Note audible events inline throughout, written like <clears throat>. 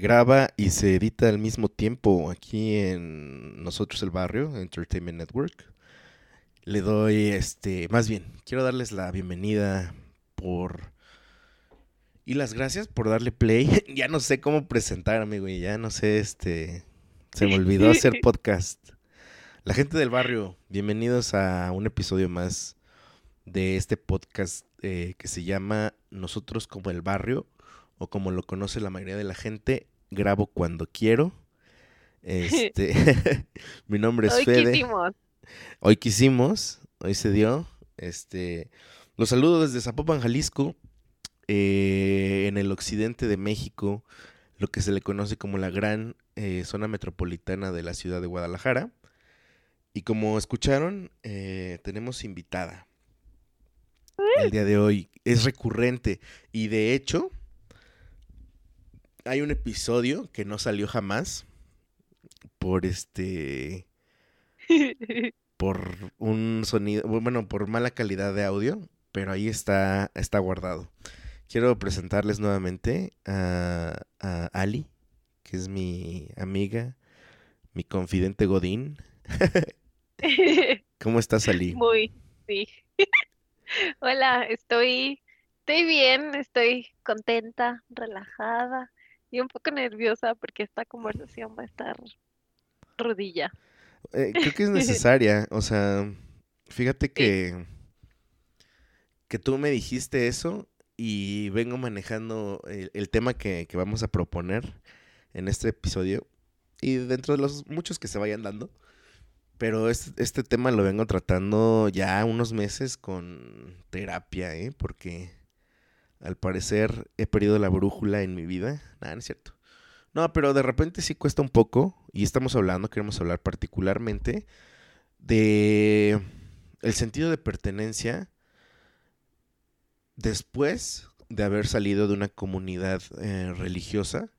Graba y se edita al mismo tiempo aquí en nosotros el barrio, Entertainment Network. Le doy este, más bien, quiero darles la bienvenida por y las gracias por darle play. <laughs> ya no sé cómo presentarme, güey, ya no sé, este, se me olvidó hacer <laughs> podcast. La gente del barrio, bienvenidos a un episodio más de este podcast eh, que se llama Nosotros como el barrio o como lo conoce la mayoría de la gente, grabo cuando quiero. <laughs> Este, <laughs> mi nombre es Hoy Fede. quisimos. Hoy quisimos, hoy se dio. Este, los saludo desde Zapopan, Jalisco, eh, en el occidente de México, lo que se le conoce como la gran eh, zona metropolitana de la ciudad de Guadalajara. Y como escucharon, eh, tenemos invitada. El día de hoy es recurrente y de hecho hay un episodio que no salió jamás por este <laughs> por un sonido, bueno, por mala calidad de audio, pero ahí está, está guardado. Quiero presentarles nuevamente a, a Ali, que es mi amiga, mi confidente Godín. <laughs> <laughs> ¿Cómo estás, Ali? Muy, sí. Hola, estoy, estoy bien, estoy contenta, relajada y un poco nerviosa porque esta conversación va a estar rodilla. Eh, creo que es <laughs> necesaria, o sea, fíjate que, que tú me dijiste eso y vengo manejando el, el tema que, que vamos a proponer en este episodio y dentro de los muchos que se vayan dando. Pero este, este tema lo vengo tratando ya unos meses con terapia, ¿eh? Porque al parecer he perdido la brújula en mi vida. Nada, no es cierto. No, pero de repente sí cuesta un poco. Y estamos hablando, queremos hablar particularmente de el sentido de pertenencia después de haber salido de una comunidad eh, religiosa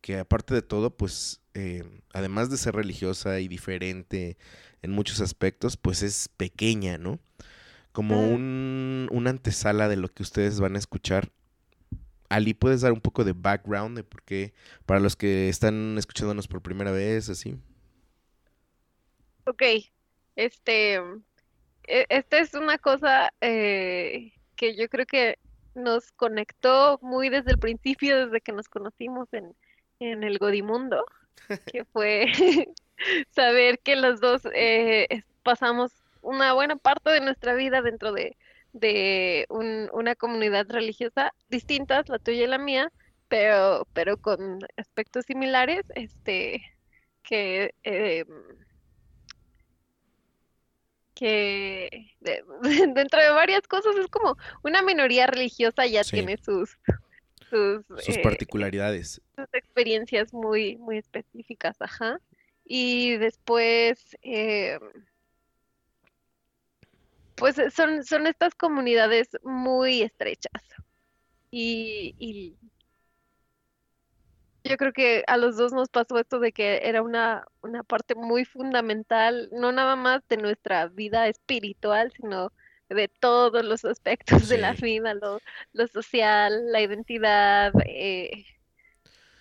que aparte de todo, pues, eh, además de ser religiosa y diferente en muchos aspectos, pues es pequeña, ¿no? Como Mm. un, una antesala de lo que ustedes van a escuchar. Ali, ¿puedes dar un poco de background de por qué, para los que están escuchándonos por primera vez, así? Ok, este, e- esta es una cosa eh, que yo creo que nos conectó muy desde el principio, desde que nos conocimos en, en el Godimundo, <laughs> que fue <laughs> saber que los dos eh, pasamos una buena parte de nuestra vida dentro de, de un- una comunidad religiosa distintas, la tuya y la mía, pero, pero con aspectos similares, este, que eh, que de- <laughs> dentro de varias cosas es como una minoría religiosa ya Sí. tiene sus sus, Sus eh, particularidades. sus experiencias muy muy específicas, ajá. Y después eh, pues son son estas comunidades muy estrechas y, y yo creo que a los dos nos pasó esto de que era una, una parte muy fundamental, no nada más de nuestra vida espiritual, sino de todos los aspectos de la vida, lo, lo social, la identidad, eh,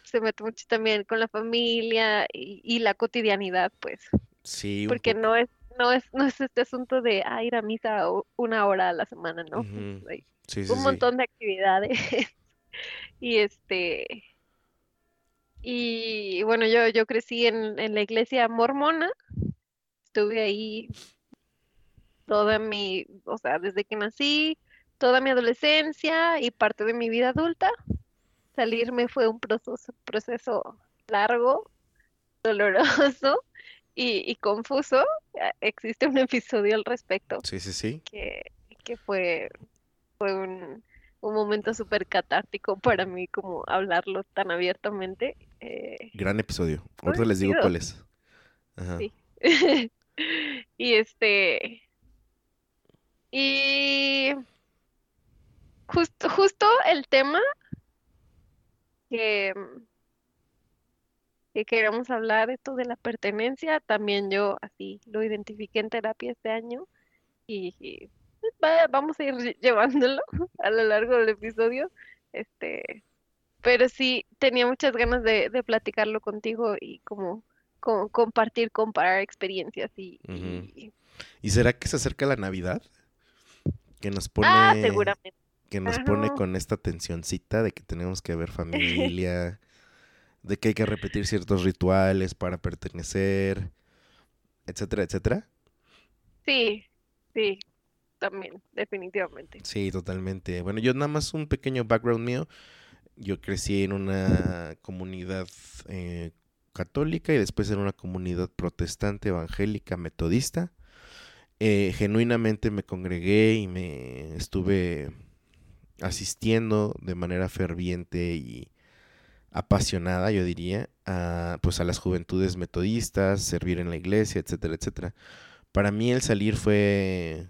se mete mucho también con la familia y, y la cotidianidad, pues. Sí, porque poco. no es, no es, no es este asunto de ah, ir a misa una hora a la semana, ¿no? Hay Sí, un sí. montón de actividades <laughs> y este y bueno yo yo crecí en, en la iglesia mormona, estuve ahí toda mi, o sea, desde que nací, toda mi adolescencia y parte de mi vida adulta. Salirme fue un proceso, proceso largo, doloroso y, y confuso. Eh, Existe un <laughs> episodio al respecto Sí, sí, sí. que, que fue, fue un, un momento súper catártico para mí, como hablarlo tan abiertamente. Eh, Gran episodio. Ahorita les digo cuál es. Ajá. Sí. <laughs> Y este, y justo, justo el tema que, que queremos hablar, esto de la pertenencia, también yo así lo identifiqué en terapia este año y, y, pues, va- vamos a ir lle- <laughs> llevándolo a lo largo del episodio. Este, pero sí tenía muchas ganas de, de platicarlo contigo y como, como compartir, comparar experiencias y, y- ¿Y será que se acerca la Navidad? Que nos Ah, pone, seguramente. que nos pone con esta tensioncita de que tenemos que ver <laughs> familia, de que hay que repetir ciertos rituales para pertenecer, etcétera, etcétera. Sí, sí, también, definitivamente. Sí, totalmente. Bueno, yo nada más un pequeño background mío. Yo crecí en una comunidad eh, católica y después en una comunidad protestante, evangélica, metodista. Eh, genuinamente me congregué y me estuve asistiendo de manera ferviente y apasionada, yo diría, a, pues a las juventudes metodistas, servir en la iglesia, etcétera, etcétera. Para mí el salir fue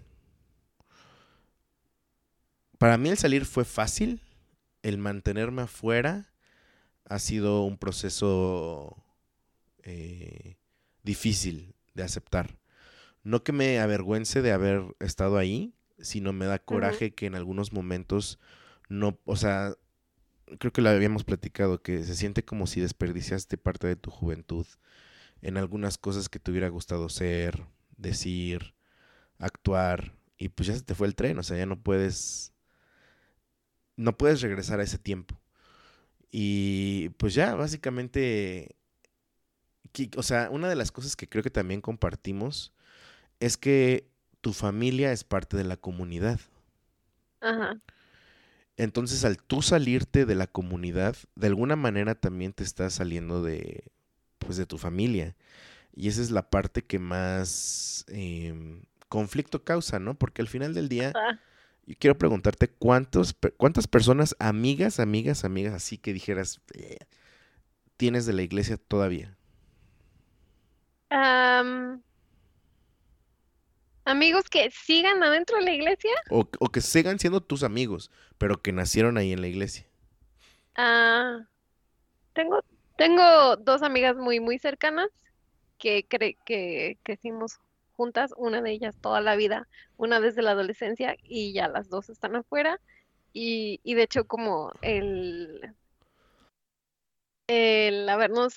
para mí el salir fue fácil, el mantenerme afuera ha sido un proceso eh, difícil de aceptar. No que me avergüence de haber estado ahí, sino me da coraje que en algunos momentos no, o sea, creo que lo habíamos platicado, que se siente como si desperdiciaste parte de tu juventud en algunas cosas que te hubiera gustado ser, decir, actuar, y pues ya se te fue el tren, o sea, ya no puedes, no puedes regresar a ese tiempo. Y pues ya, básicamente, o sea, una de las cosas que creo que también compartimos es que tu familia es parte de la comunidad. Ajá, Entonces, al tú salirte de la comunidad, de alguna manera también te estás saliendo de, pues, de tu familia. Y esa es la parte que más em, conflicto causa, ¿no? Porque al final del día, yo quiero preguntarte cuántos, cuántas personas, amigas, amigas, amigas, así que dijeras, "Eh", tienes de la iglesia todavía. Amigos que sigan adentro de la iglesia. O, o que sigan siendo tus amigos, pero que nacieron ahí en la iglesia. Ah, tengo, tengo dos amigas muy, muy cercanas que, cre que crecimos juntas, una de ellas toda la vida, una desde la adolescencia y ya las dos están afuera. Y, y de hecho como el, el habernos,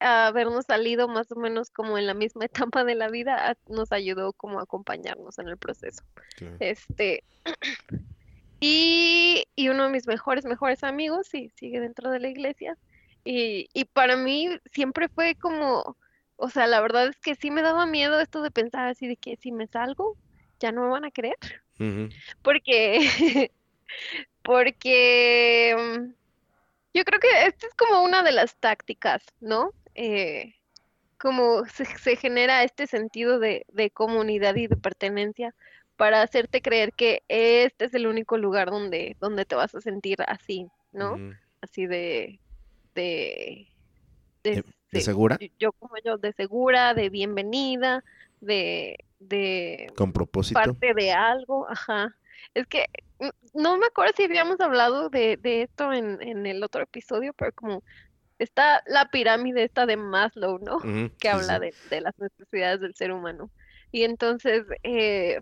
habernos salido más o menos como en la misma <laughs> etapa de la vida nos ayudó como a acompañarnos en el proceso. Claro. Este, <clears throat> y, y uno de mis mejores, mejores amigos, sí, sigue dentro de la iglesia. Y, y para mí siempre fue como, o sea, la verdad es que sí me daba miedo esto de pensar así de que si me salgo, ya no me van a. Ujú, Porque, <laughs> porque mm, yo creo que esta es como una de las tácticas, ¿no? Eh, como se, se genera este sentido de, de comunidad y de pertenencia para hacerte creer que este es el único lugar donde, donde te vas a sentir así, ¿no? Así de, de, ¿De, de, de se- segura? yo como yo, de segura, de bienvenida, de, de Con propósito. parte de algo, ajá. Es que no me acuerdo si habíamos hablado de, de esto en, en el otro episodio, pero como está la pirámide esta de Maslow, ¿no? Que sí, habla sí. de, de las necesidades del ser humano. Y entonces, eh,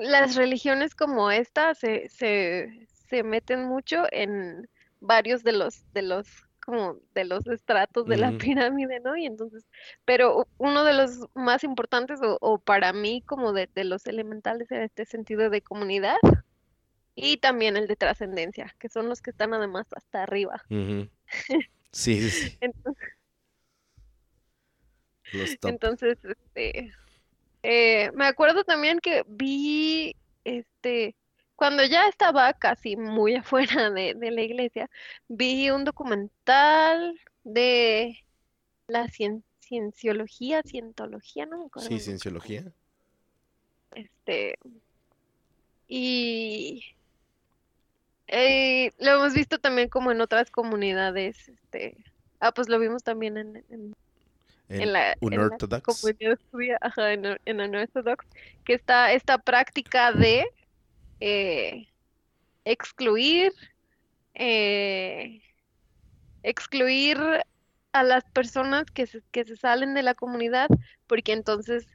las religiones como esta se, se, se meten mucho en varios de los, de los como de los estratos de la pirámide, ¿no? Y entonces, pero uno de los más importantes, o, para mí como de, los elementales en este sentido de comunidad, y también el de trascendencia, que son los que están además hasta arriba. <laughs> Sí, sí. Entonces, este, eh, me acuerdo también que vi, este, cuando ya estaba casi muy <laughs> afuera de, la iglesia, vi un documental de la cienciología, cientología, no me acuerdo. Sí, cienciología. Este, y eh, lo hemos visto también como en otras comunidades, este, ah, pues lo vimos también en, en, la, Unorthodox. comunidad ajá, en, en Unorthodox, que está esta práctica de eh, excluir, eh, excluir a las personas que se, que se salen de la comunidad, porque entonces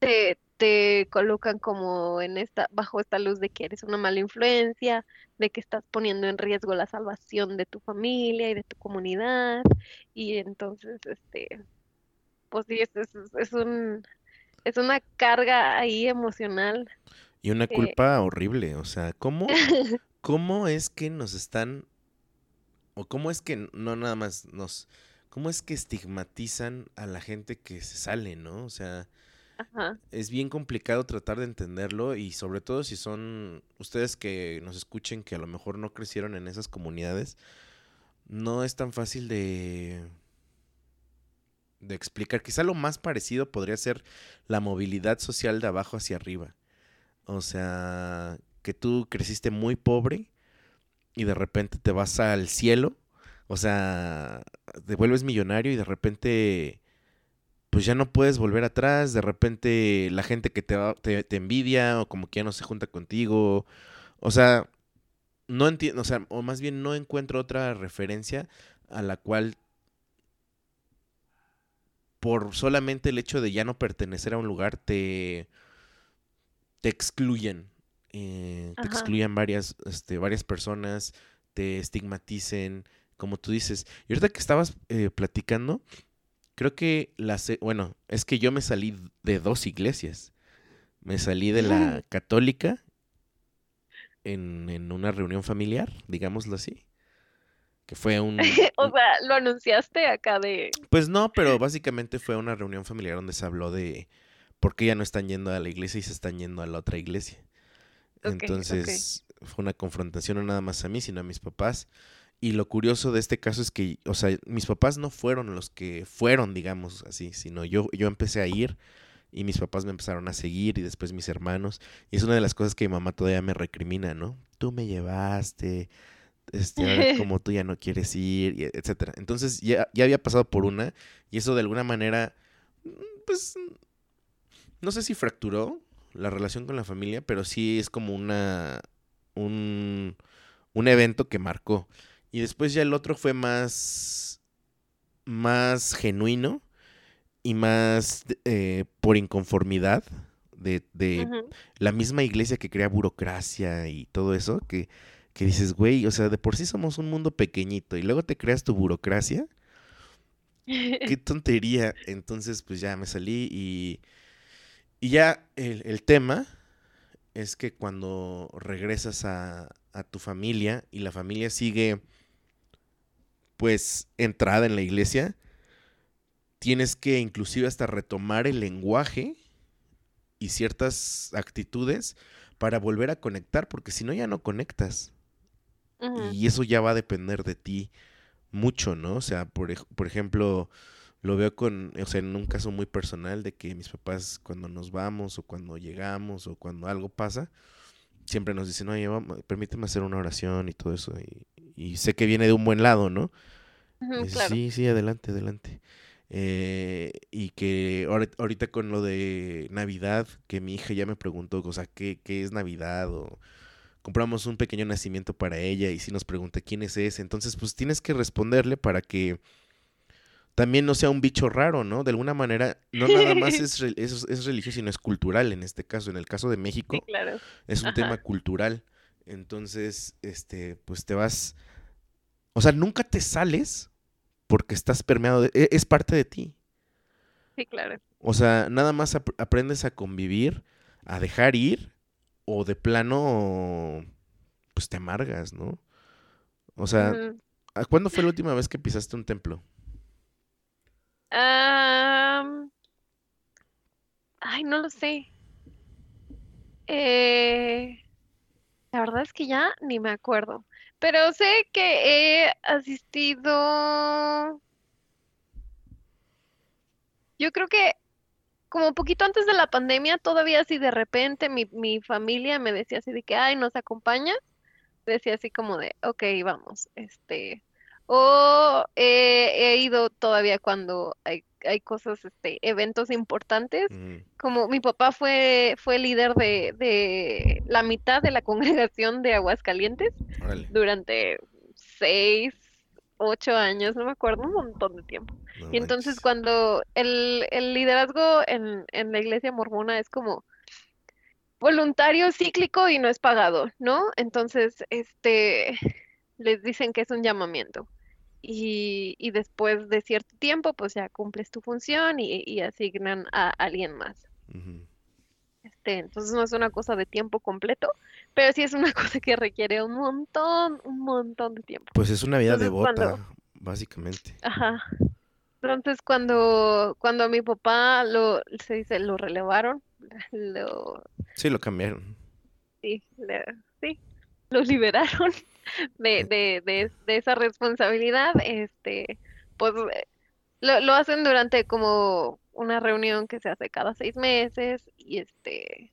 te, te colocan como en esta, bajo esta luz de que eres una mala influencia, de que estás poniendo en riesgo la salvación de tu familia y de tu comunidad, y entonces, este, pues sí, es, es, es un, es una carga ahí emocional y una culpa horrible, o sea, ¿cómo, <laughs> ¿cómo es que nos están, o cómo es que no nada más nos, cómo es que estigmatizan a la gente que se sale, ¿no? O sea, es bien complicado tratar de entenderlo y sobre todo si son ustedes que nos escuchen que a lo mejor no crecieron en esas comunidades, no es tan fácil de de explicar. Quizá lo más parecido podría ser la movilidad social de abajo hacia arriba. O sea, que tú creciste muy pobre y de repente te vas al cielo. O sea, te vuelves millonario y de repente pues ya no puedes volver atrás, de repente la gente que te, te, envidia o como que ya no se junta contigo, o sea, no entiendo, o sea, o más bien no encuentro otra referencia a la cual por solamente el hecho de ya no pertenecer a un lugar te, te excluyen. Eh, te excluyen varias, este, varias personas, te estigmaticen, como tú dices. Y ahorita que estabas eh, platicando, creo que la... Bueno, es que yo me salí de dos iglesias. Me salí de la católica en, en una reunión familiar, digámoslo así. Que fue un... <laughs> o sea, lo anunciaste acá de... Pues no, pero <laughs> básicamente fue una reunión familiar donde se habló de porque ya no están yendo a la iglesia y se están yendo a la otra iglesia. Entonces fue una confrontación no nada más a mí, sino a mis papás. Y lo curioso de este caso es que, o sea, mis papás no fueron los que fueron, digamos así, sino yo, yo empecé a ir y mis papás me empezaron a seguir y después mis hermanos. Y es una de las cosas que mi mamá todavía me recrimina, ¿no? Tú me llevaste, este, ahora <laughs> como tú ya no quieres ir, etcétera. Entonces ya, ya había pasado por una y eso de alguna manera, pues no sé si fracturó la relación con la familia, pero sí es como una, un, un evento que marcó. Y después ya el otro fue más, más genuino y más eh, por inconformidad de, de la misma iglesia que crea burocracia y todo eso, que, que dices, güey, o sea, de por sí somos un mundo pequeñito y luego te creas tu burocracia. Qué <laughs> tontería. Entonces, pues ya me salí y y ya el, tema es que cuando regresas a, tu familia y la familia sigue pues entrada en la iglesia, tienes que inclusive hasta retomar el lenguaje y ciertas actitudes para volver a conectar, porque si no ya no conectas. Y eso ya va a depender de ti mucho, ¿no? O sea, por, por ejemplo, lo veo con, o sea, en un caso muy personal de que mis papás cuando nos vamos o cuando llegamos o cuando algo pasa, siempre nos dicen, oye, vamos, permíteme hacer una oración y todo eso. Y, sé que viene de un buen lado, ¿no? Sí, sí, adelante, adelante. Eh, y que ahorita con lo de Navidad, que mi hija ya me preguntó, o sea, ¿qué, qué es Navidad? O compramos un pequeño nacimiento para ella y si nos pregunta quién es ese. Entonces, pues tienes que responderle para que también no sea un bicho raro, ¿no? De alguna manera, no nada más <laughs> es, es, religioso, sino es cultural en este caso. En el caso de México, es un tema cultural. Entonces, este, pues te vas O sea, nunca te sales porque estás permeado, de- e- es parte de ti. Sí, claro. O sea, nada más ap- aprendes a convivir, a dejar ir, o de plano, pues te amargas, ¿no? O sea. ¿a ¿cuándo fue la última vez que pisaste un templo? Ay, no lo sé. Eh, la verdad es que ya ni me acuerdo. Pero sé que he asistido, yo creo que como poquito antes de la pandemia, todavía así de repente mi, mi familia me decía así de que, ay, ¿nos acompañas? Decía así como de, ok, vamos, este, o he ido todavía cuando hay, hay cosas, este, eventos importantes, como mi papá fue, fue líder de, de la mitad de la <laughs> congregación de Aguascalientes Órale, durante seis, ocho años, no me acuerdo, un montón de tiempo. no Y entonces manches. cuando el, el liderazgo en, en la iglesia mormona es como voluntario, cíclico y no es pagado, ¿no? Entonces, este, les dicen que es un llamamiento. Y, y después de cierto tiempo, pues ya cumples tu función y, y asignan a alguien más. Este, entonces no es una cosa de tiempo completo, pero sí es una <laughs> cosa que requiere un montón, un montón de tiempo. Pues es una vida Entonces, cuando- devota, básicamente. Ajá. Entonces cuando, cuando a mi papá lo, se dice, lo relevaron, <laughs> lo, Sí, lo cambiaron. sí, le- sí, lo <laughs> liberaron <laughs> de, de, de, de esa responsabilidad, este, pues eh, lo, lo hacen durante como una reunión que se hace cada seis meses y este,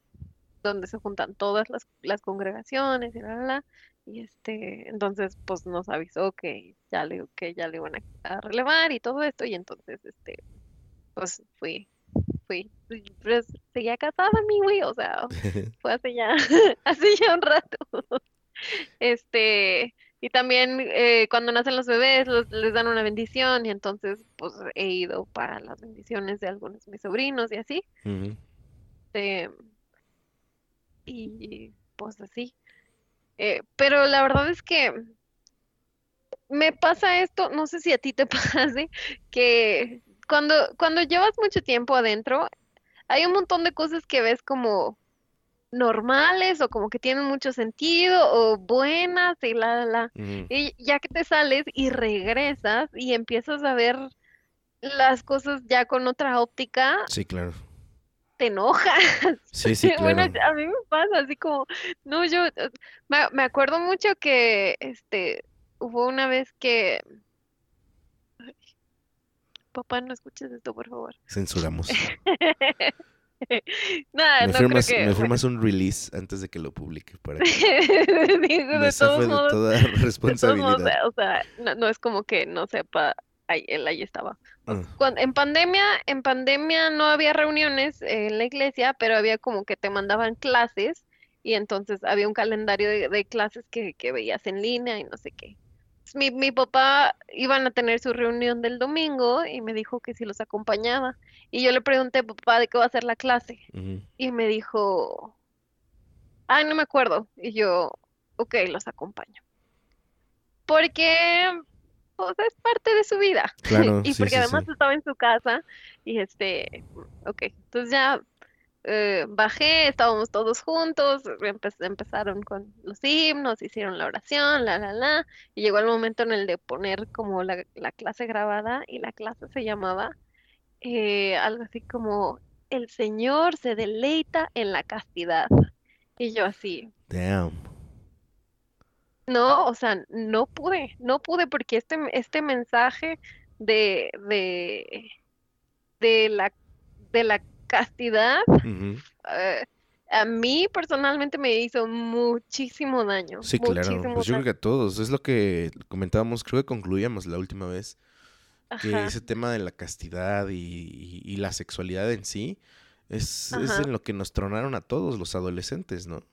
donde se juntan todas las, las congregaciones y la, la, la, y este, entonces pues nos avisó que ya le, que ya le iban a, relevar y todo esto y entonces este, pues fui, fui, pues seguía casada mi güey, o sea, <laughs> fue hace ya, <laughs> hace ya un rato. <laughs> Este, y también eh, cuando nacen los bebés los- les dan una bendición y entonces pues he ido para las bendiciones de algunos de mis sobrinos y así. Este, y pues así. Eh, pero la verdad es que me pasa esto, no sé si a ti te <laughs> pase, que cuando, cuando llevas mucho tiempo adentro, hay un montón de cosas que ves como normales o como que tienen mucho sentido o buenas y la, la, la. Y ya que te sales y regresas y empiezas a ver las cosas ya con otra óptica, Sí, claro. te enojas. <laughs> Sí, sí, Bueno, claro. a mí me pasa así como, no, yo eh, me, me acuerdo mucho que este hubo una vez que Ay, papá, no escuches esto, por favor. Censuramos. <laughs> <laughs> Nada, Me no creo firmas, que me firmas <laughs> un release antes de que lo publique para que Digo, me de toda <laughs> de todos modos, responsabilidad. o sea, no, no es como que no sepa, ay, él ahí estaba. Ah, Cuando, en pandemia, en pandemia no había reuniones en la iglesia, pero había como que te mandaban clases y entonces había un calendario de, de clases que, que veías en línea y no sé qué. Mi, mi papá iban a tener su reunión del domingo y me dijo que si los acompañaba. Y yo le pregunté, papá, ¿de qué va a ser la clase? Y me dijo, ay, no me acuerdo. Y yo, ok, los acompaño. Porque, pues, es parte de su vida. Claro, <laughs> Y sí, porque sí, además sí. estaba en su casa y este, ok, entonces ya eh, bajé, estábamos todos juntos, empe- empezaron con los himnos, hicieron la oración, la, la, la, y llegó el momento en el de poner como la, la clase grabada y la clase se llamaba eh, algo así como El Señor se deleita en la castidad. Y yo así, Damn. no, o sea, no pude, no pude porque este, este mensaje de, de, de la, de la castidad, eh, a mí personalmente me hizo muchísimo daño, Sí, claro. Pues yo creo que a todos. Es lo que comentábamos, creo que concluíamos la última vez, que Ajá, ese tema de la castidad y, y- y la sexualidad en sí es, es en lo que nos tronaron a todos los adolescentes, ¿no?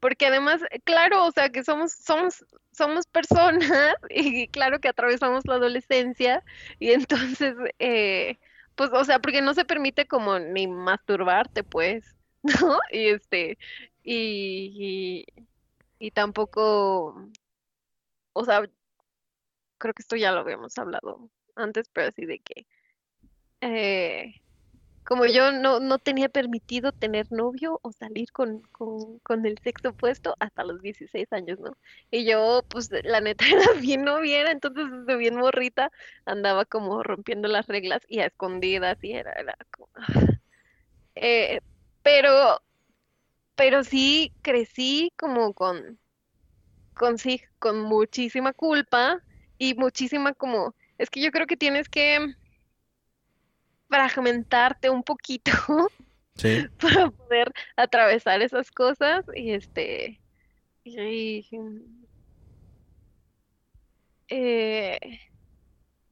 Porque además, claro, o sea, que somos, somos, somos personas <laughs> y claro que atravesamos la adolescencia y entonces, eh, pues, o sea, porque no se permite como ni masturbarte, pues, <laughs> ¿no? Y este, y, y, y tampoco, o sea, creo que esto ya lo habíamos hablado antes, pero así de que eh, como yo no, no tenía permitido tener novio o salir con, con, con el sexo opuesto hasta los 16 años, ¿no? Y yo, pues, la neta <laughs> era bien noviera, entonces desde bien morrita andaba como rompiendo las reglas y a escondidas y era, era como... <sighs> Eh, pero, pero sí crecí como con, con sí, con muchísima culpa y muchísima como, es que yo creo que tienes que fragmentarte un poquito <laughs> Sí. para poder atravesar esas cosas y este y, eh,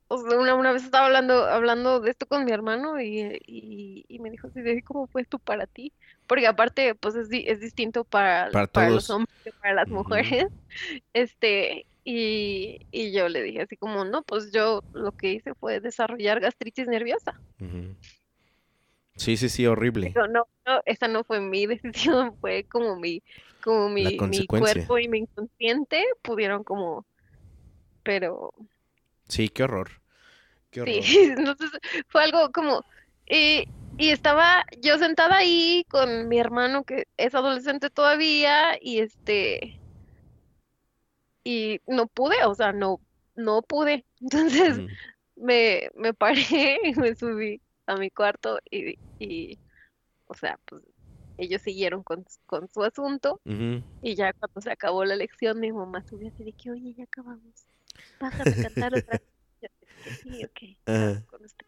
o sea, una, una vez estaba hablando hablando de esto con mi hermano y, y, y me dijo así cómo fue esto para ti porque aparte pues es, es distinto para, Para para los hombres que para las mujeres. <laughs> Este y, y yo le dije así como no pues yo lo que hice fue desarrollar gastritis nerviosa. Sí, sí, sí, horrible. No, no, esa no fue mi <laughs> decisión, fue como mi, como mi, mi cuerpo y mi inconsciente pudieron como, pero Sí, qué horror. Qué horror. sí, <laughs> entonces fue algo como, y, y estaba yo sentada ahí con mi hermano que es adolescente todavía y este, y no pude, o sea, no, no pude, <laughs> entonces me, me paré y <laughs> me subí a mi cuarto y, y o sea, pues ellos siguieron con, con su asunto y ya cuando se acabó la lección mi mamá subió así de que, oye, ya acabamos, bájate a cantar otra vez. Sí, ok, con usted".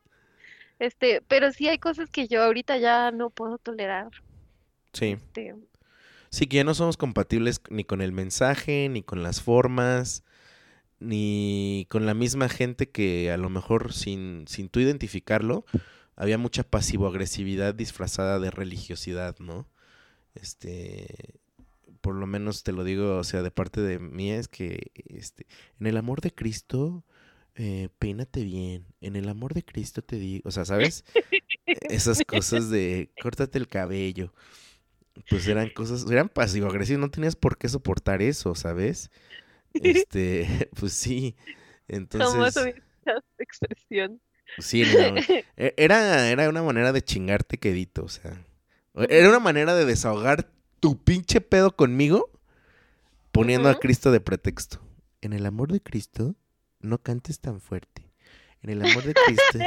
Este, pero sí hay cosas que yo ahorita ya no puedo tolerar. Sí. Este, Sí, que ya no somos compatibles ni con el mensaje, ni con las formas, ni con la misma gente que a lo mejor sin, sin tú identificarlo, había mucha pasivo-agresividad disfrazada de religiosidad, ¿no? Este, por lo menos te lo digo, o sea, de parte de mí es que, este, en el amor de Cristo, eh, peínate bien, en el amor de Cristo te digo, o sea, ¿sabes? <laughs> Esas cosas de córtate el cabello pues eran cosas, eran pasivo-agresivas, no tenías por qué soportar eso, ¿sabes? <laughs> Este, <laughs> pues sí, entonces, esa expresión. sí, no, <laughs> e- era, era una manera de chingarte quedito, o sea, era una manera de desahogar tu pinche pedo conmigo poniendo a. Cristo de pretexto. En el amor de Cristo, no cantes tan fuerte. En el amor de Cristo,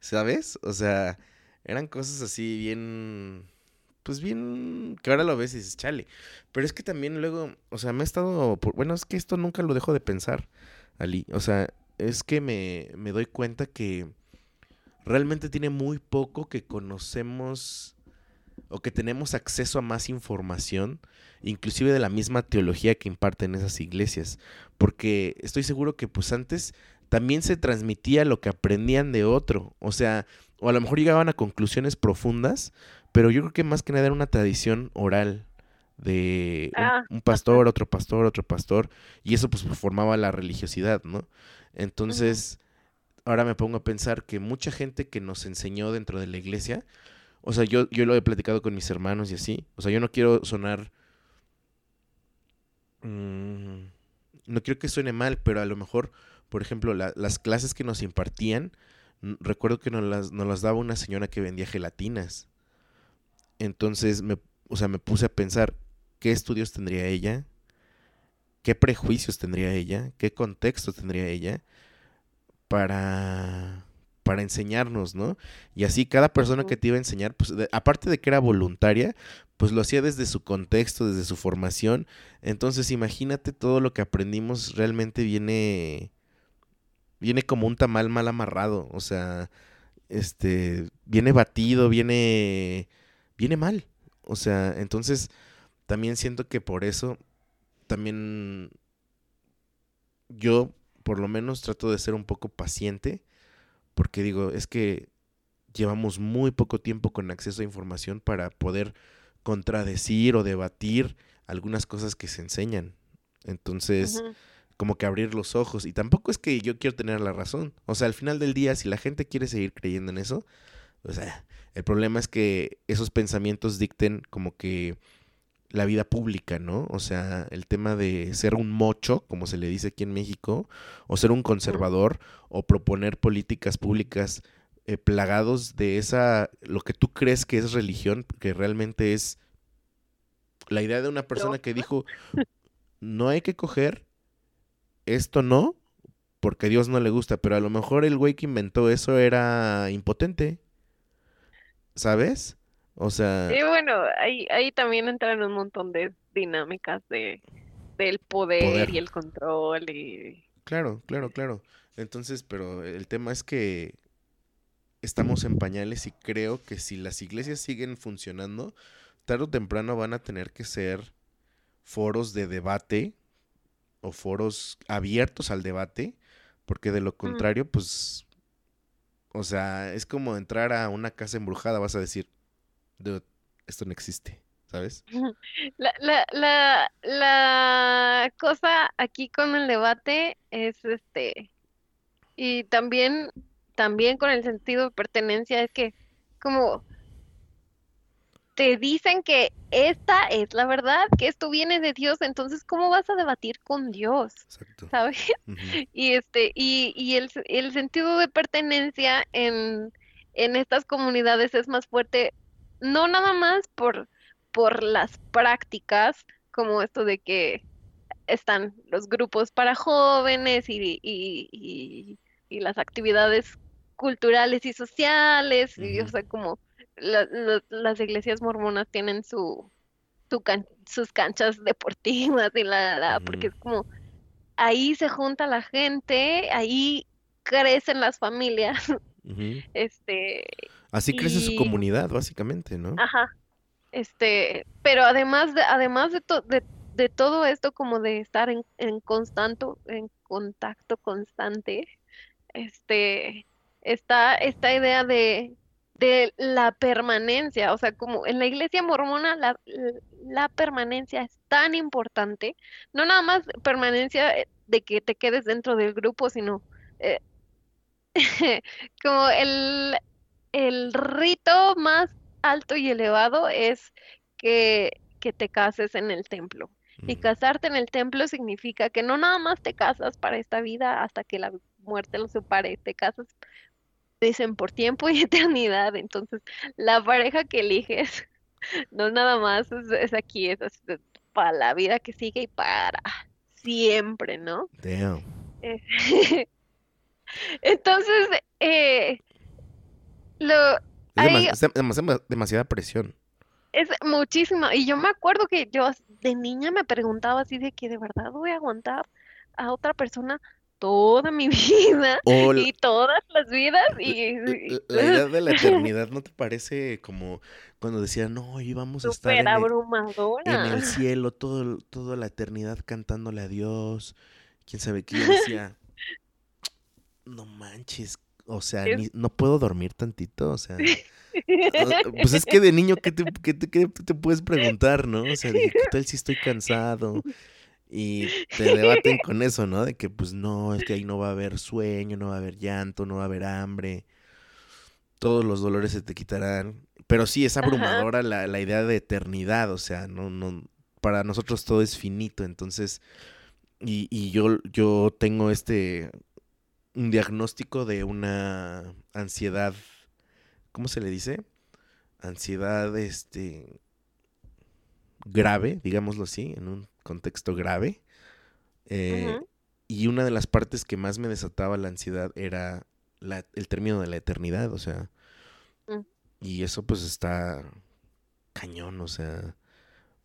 ¿sabes? O sea, eran cosas así bien, pues bien, que ahora lo ves y dices, chale. Pero es que también luego, o sea, me he estado, por- bueno, es que esto nunca lo dejo de pensar, Ali. O sea, es que me, me doy cuenta que realmente tiene muy poco que conocemos o que tenemos acceso a más información, inclusive de la misma teología que imparten esas iglesias. Porque estoy seguro que pues antes también se transmitía lo que aprendían de otro. O sea, o a lo mejor llegaban a conclusiones profundas, pero yo creo que más que nada era una tradición oral de un, Ah, un pastor, otro pastor, otro pastor, y eso pues formaba la religiosidad, ¿no? Entonces, ahora me pongo a pensar que mucha gente que nos enseñó dentro de la iglesia, o sea, yo, yo lo he platicado con mis hermanos y así, o sea, yo no quiero sonar, mm, no quiero que suene mal, pero a lo mejor, por ejemplo, la- las clases que nos impartían, mm, recuerdo que nos las, nos las daba una señora que vendía gelatinas. Entonces, me, o sea, me puse a pensar, ¿qué estudios tendría ella? ¿Qué prejuicios tendría ella? ¿Qué contexto tendría ella para, para enseñarnos, ¿no? Y así cada persona que te iba a enseñar, pues de- aparte de que era voluntaria, pues lo hacía desde su contexto, desde su formación. Entonces, imagínate todo lo que aprendimos realmente viene viene como un tamal mal amarrado, o sea, este viene batido, viene viene mal. O sea, entonces también siento que por eso también yo por lo menos trato de ser un poco paciente porque digo, es que llevamos muy poco tiempo con acceso a información para poder contradecir o debatir algunas cosas que se enseñan. Entonces, como que abrir los ojos. Y tampoco es que yo quiero tener la razón. O sea, al final del día, si la gente quiere seguir creyendo en eso, o sea, el problema es que esos pensamientos dicten como que la vida pública, ¿no? O sea, el tema de ser un mocho, como se le dice aquí en México, o ser un conservador, o proponer políticas públicas eh, plagados de esa, lo que tú crees que es religión, que realmente es la idea de una persona que dijo, no hay que coger, esto no, porque Dios no le gusta, pero a lo mejor el güey que inventó eso era impotente, ¿sabes? O sea... Sí, bueno, ahí, ahí también entran un montón de dinámicas de, del poder, Poder. y el control y... Claro, claro, claro. Entonces, pero el tema es que estamos en pañales y creo que si las iglesias siguen funcionando, tarde o temprano van a tener que ser foros de debate o foros abiertos al debate, porque de lo contrario, pues, o sea, es como entrar a una casa embrujada, vas a decir, "Dude, esto no existe, ¿sabes? La, la, la, la cosa aquí con el debate es este, y también, también con el sentido de pertenencia, es que como te dicen que esta es la verdad, que esto viene de Dios, entonces ¿cómo vas a debatir con Dios? Exacto. ¿Sabes? <laughs> Y este, y, y el, el sentido de pertenencia en, en estas comunidades es más fuerte, no nada más por, por las prácticas, como esto de que están los grupos para jóvenes y, y, y, y las actividades culturales y sociales, y o sea, como la- la- las iglesias mormonas tienen su, su can- sus canchas deportivas y la, la, porque es como ahí se junta la gente, ahí crecen las familias, <laughs> este, Así crece su comunidad, básicamente, ¿no? ajá, este, pero además de, además de, to- de, de todo esto, como de estar en, en constante, en contacto constante, este, está esta idea de, de la permanencia, o sea, como en la iglesia mormona la, la permanencia es tan importante, no nada más permanencia eh, de que te quedes dentro del grupo, sino eh, <laughs> como el, el rito más alto y elevado es que, que te cases en el templo. Y casarte en el templo significa que no nada más te casas para esta vida hasta que la muerte los separe, te casas, dicen, por tiempo y <laughs> eternidad. Entonces, la pareja que eliges <laughs> no nada más es, es aquí, es, es para la vida que sigue y para siempre, ¿no? Damn. Eh, <laughs> Entonces, eh, lo, Es, hay, demas- es dem- demasiada, demasiada presión. es muchísimo. Y yo me acuerdo que yo de niña me preguntaba así de que de verdad voy a aguantar a otra persona toda mi <laughs> vida O y todas las vidas y, la- idea <laughs> de la eternidad, ¿no te parece como cuando decían, no, íbamos a estar en el, en el cielo todo, toda la eternidad cantándole a Dios? ¿Quién sabe qué? Decía, <laughs> no manches, o sea, ni- no puedo dormir tantito, o sea, pues es que de niño, ¿qué te, qué te, qué te puedes preguntar, no? O sea, dije, ¿qué tal si estoy cansado? Y <laughs> te debaten con eso, ¿no? De que pues no, es que ahí no va a haber sueño, no va a haber llanto, no va a haber hambre, todos los dolores se te quitarán. Pero sí, es abrumadora la, la idea de eternidad, o sea, no, no, para nosotros todo es finito, entonces, y, y yo, yo tengo este, un diagnóstico de una ansiedad, ¿cómo se le dice? Ansiedad, este, grave, digámoslo así, en un contexto grave. Eh, y una de las partes que más me desataba la ansiedad era la- el término de la eternidad, o sea, Mm. y eso pues está cañón, o sea,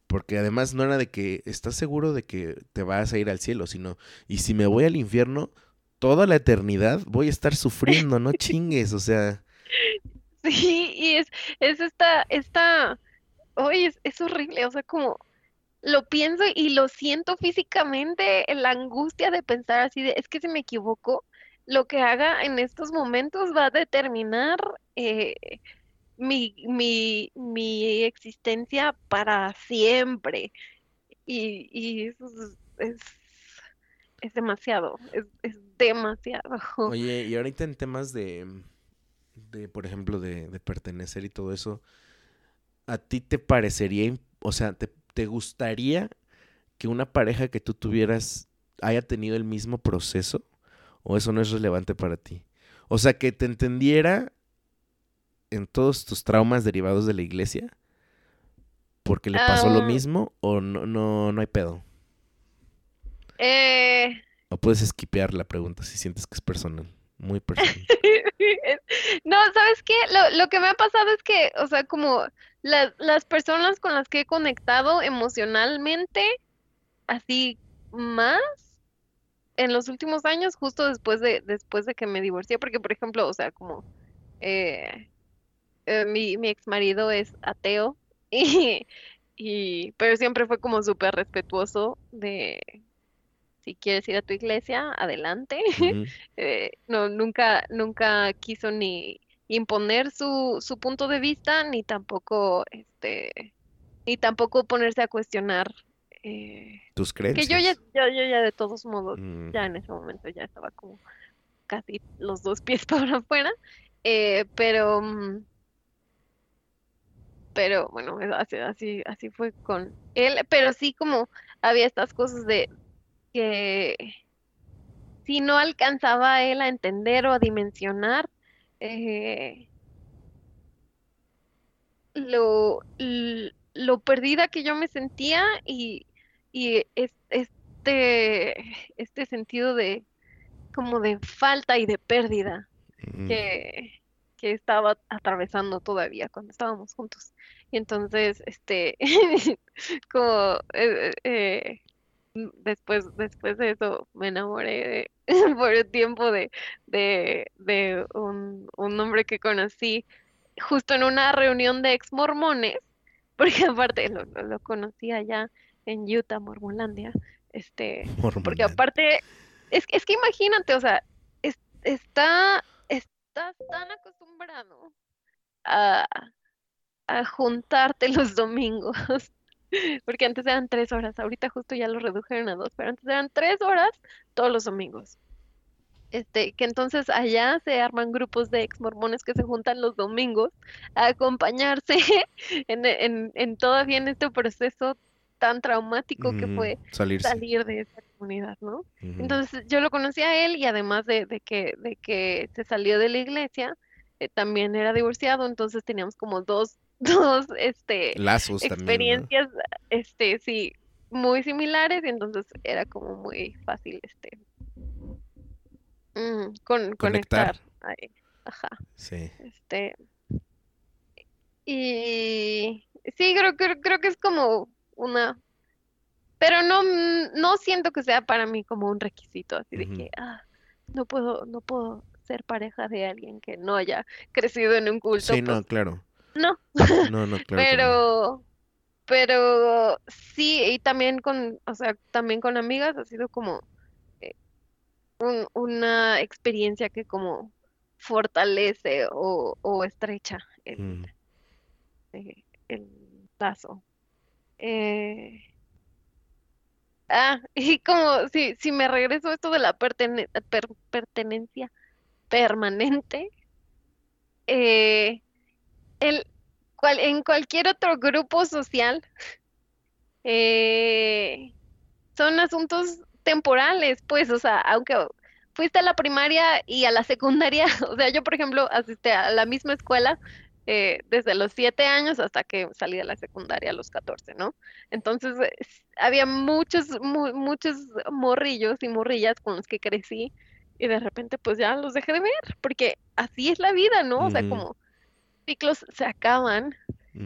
porque además no era de que estás seguro de que te vas a ir al cielo, sino, y si me voy al infierno, toda la eternidad voy a estar sufriendo, no <laughs> chingues, o sea, Sí, y es, es esta, esta, oye, es, es horrible, o sea, como lo pienso y lo siento físicamente, la angustia de pensar así de, es que si me equivoco, lo que haga en estos momentos va a determinar eh, mi, mi, mi existencia para siempre. Y, y eso es, es, es demasiado, es, es demasiado. <laughs> oye, y ahorita en temas de, de por ejemplo, de, de pertenecer y todo eso, ¿a ti te parecería, o sea, te, ¿te gustaría que una pareja que tú tuvieras haya tenido el mismo proceso? ¿O eso no es relevante para ti? O sea, que te entendiera en todos tus traumas derivados de la iglesia porque le pasó lo Ah, mismo o no, no, no hay pedo. eh, O puedes esquipear la pregunta si sientes que es personal, muy <laughs> personal. No, ¿sabes qué? Lo, lo que me ha pasado es que, o sea, como la- las personas con las que he conectado emocionalmente, así más en los últimos años, justo después de, después de que me divorcié, porque por ejemplo, o sea, como eh, eh, mi, mi ex marido es ateo <laughs> y, y pero siempre fue como súper respetuoso de si quieres ir a tu iglesia, adelante. <laughs> Eh, no, nunca, nunca quiso ni imponer su, su punto de vista, ni tampoco, este, ni tampoco ponerse a cuestionar, eh, Tus que yo ya, creencias. yo, yo ya de todos modos, Mm, ya en ese momento ya estaba como casi los dos <laughs> pies para afuera, eh, pero, mm, pero bueno, así, así, así fue con él, pero sí como había estas cosas de que si no alcanzaba él a entender o a dimensionar eh, lo, lo perdida que yo me sentía y, y es- este, este sentido de como de falta y de pérdida mm. que, que estaba atravesando todavía cuando estábamos juntos. Y entonces, este, <laughs> como eh, eh, después, después de eso me enamoré de, <laughs> por un tiempo de, de, de un, un hombre que conocí justo en una reunión de ex mormones, <laughs> porque aparte lo, lo, lo conocí allá en Utah, Mormolandia, este, porque aparte, es, es que imagínate, o sea, es- está, estás tan acostumbrado a, a juntarte los domingos, <laughs> porque antes eran tres horas, ahorita justo ya lo redujeron a dos, pero antes eran tres horas todos los domingos. Este, que entonces allá se arman grupos de ex mormones que se juntan los domingos a acompañarse <laughs> en, en, en todavía en este proceso tan traumático que fue salirse. salir de esa comunidad, ¿no? Entonces yo lo conocí a él y además de, de que, de que se salió de la iglesia, eh, también era divorciado, entonces teníamos como dos, <laughs> dos, este, Lazos también, ¿no? experiencias, este, sí, muy similares y entonces era como muy fácil, este, mm, con, Conectar. conectar. Ajá, Sí. este, y sí, creo, creo, creo que es como una, pero no, no siento que sea para mí como un requisito, así de que, ah, no puedo, no puedo ser pareja de alguien que no haya crecido en un culto, Sí, no, pues claro. No. No, no, <laughs> claro que no. Pero, pero sí, y también con, o sea, también con amigas ha sido como eh, un- una experiencia que como fortalece o, o estrecha el, Mm, eh, el lazo. Eh, ah, <laughs> y como si, si me regreso a esto de la pertene- per- pertenencia permanente, eh, el, cual, en cualquier otro grupo social, eh, son asuntos temporales, pues, o sea, aunque fuiste a la primaria y a la secundaria, <laughs> o sea, yo, por ejemplo, asistí a la misma escuela eh, desde los siete años hasta que salí de la secundaria a los 14, ¿no? Entonces, eh, había muchos, mu- muchos morrillos y morrillas con los que crecí y de repente, pues ya los dejé de ver, porque así es la vida, ¿no? O sea, como ciclos se acaban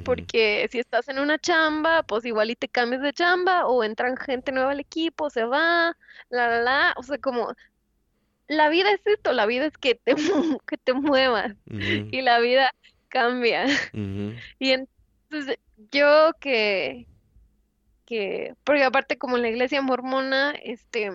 porque si estás en una chamba, pues igual y te cambias de chamba o entran gente nueva al equipo, se va, la, la, la, o sea, como la vida es esto, la vida es que te, <laughs> que te muevas y la vida cambia. Y entonces yo que, que, porque aparte como en la iglesia mormona, este,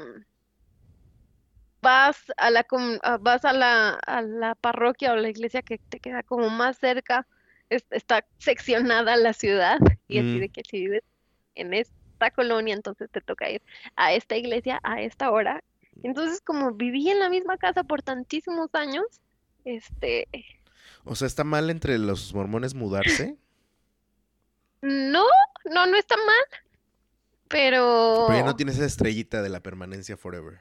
vas a la, com- a- vas a la, a la parroquia o la iglesia que te queda como más cerca, es- está seccionada la ciudad <laughs> y así Mm. de que si vives en esta colonia, entonces te toca ir a esta iglesia a esta hora. Entonces como viví en la misma casa por tantísimos años, este, O sea, ¿está mal entre los mormones mudarse? no, no, no está mal. pero... Pero ya no tienes esa estrellita de la permanencia forever.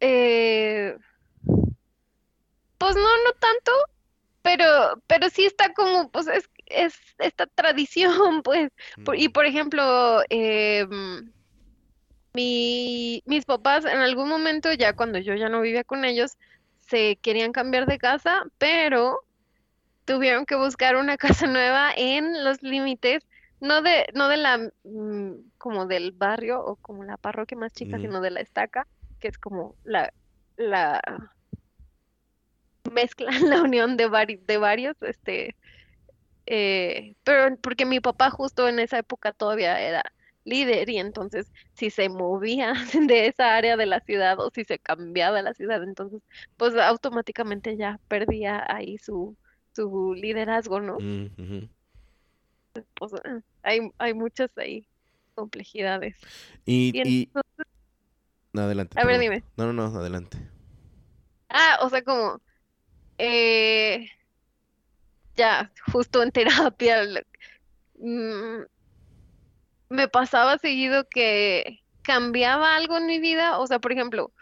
Eh, pues no, no tanto, pero, pero sí está como, pues es, es esta tradición, <laughs> pues. Y por ejemplo, em, mi, mis papás en algún momento, ya cuando yo ya no vivía con ellos, se querían cambiar de casa, pero tuvieron que buscar una <laughs> casa nueva en los límites, no de, no de la, mm, como del barrio o como la parroquia más chica, sino de la estaca, que es como la, la mezcla, <laughs> la unión de, vari- de varios, este, eh, pero porque mi papá justo en esa época todavía era líder y entonces si se movía <laughs> de esa área de la ciudad o si se cambiaba la ciudad, entonces pues automáticamente ya perdía ahí su, su liderazgo, ¿no? mm. Pues eh, hay, hay muchas ahí complejidades. Y, entonces, no, adelante, a ver, dime. No, no, no, adelante. Ah, o sea, como, eh, ya, justo en terapia, <laughs> mm, me pasaba seguido que cambiaba algo en mi vida. O sea, por ejemplo,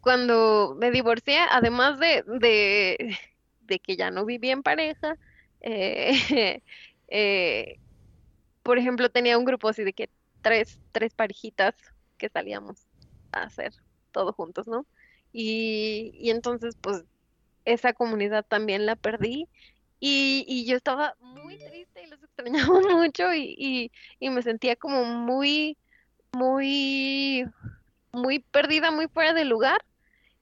cuando me divorcié, además de, de, de que ya no vivía en pareja, <laughs> eh, eh, por ejemplo, tenía un grupo así de que tres, tres parejitas que salíamos a hacer todo juntos, ¿no? Y, y entonces, pues, esa comunidad también la perdí. Y, y yo estaba muy triste y los extrañaba <laughs> mucho y, y, y me sentía como muy, muy, muy perdida, muy fuera de lugar.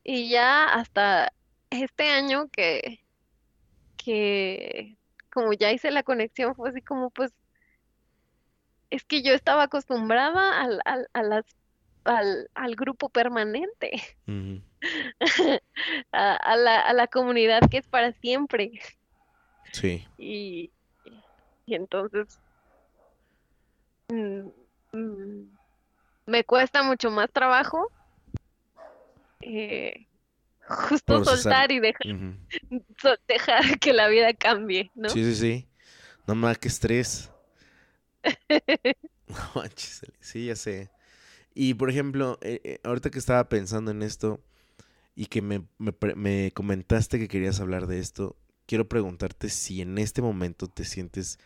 Y ya hasta este año que, que como ya hice la conexión, fue así como pues es que yo estaba acostumbrada al, al, a las, al, al grupo permanente, <laughs> a, a la, a la comunidad que es para siempre. Sí. Y, y entonces mm, mm, me cuesta mucho más trabajo eh, justo Procesar. soltar y dejar, <laughs> dejar que la vida cambie, ¿no? Sí, sí, sí. No más que estrés. <laughs> No manches. Sí, ya sé. Y por ejemplo, eh, eh, ahorita que estaba pensando en esto y que me, me me comentaste que querías hablar de esto, quiero preguntarte si en este momento te sientes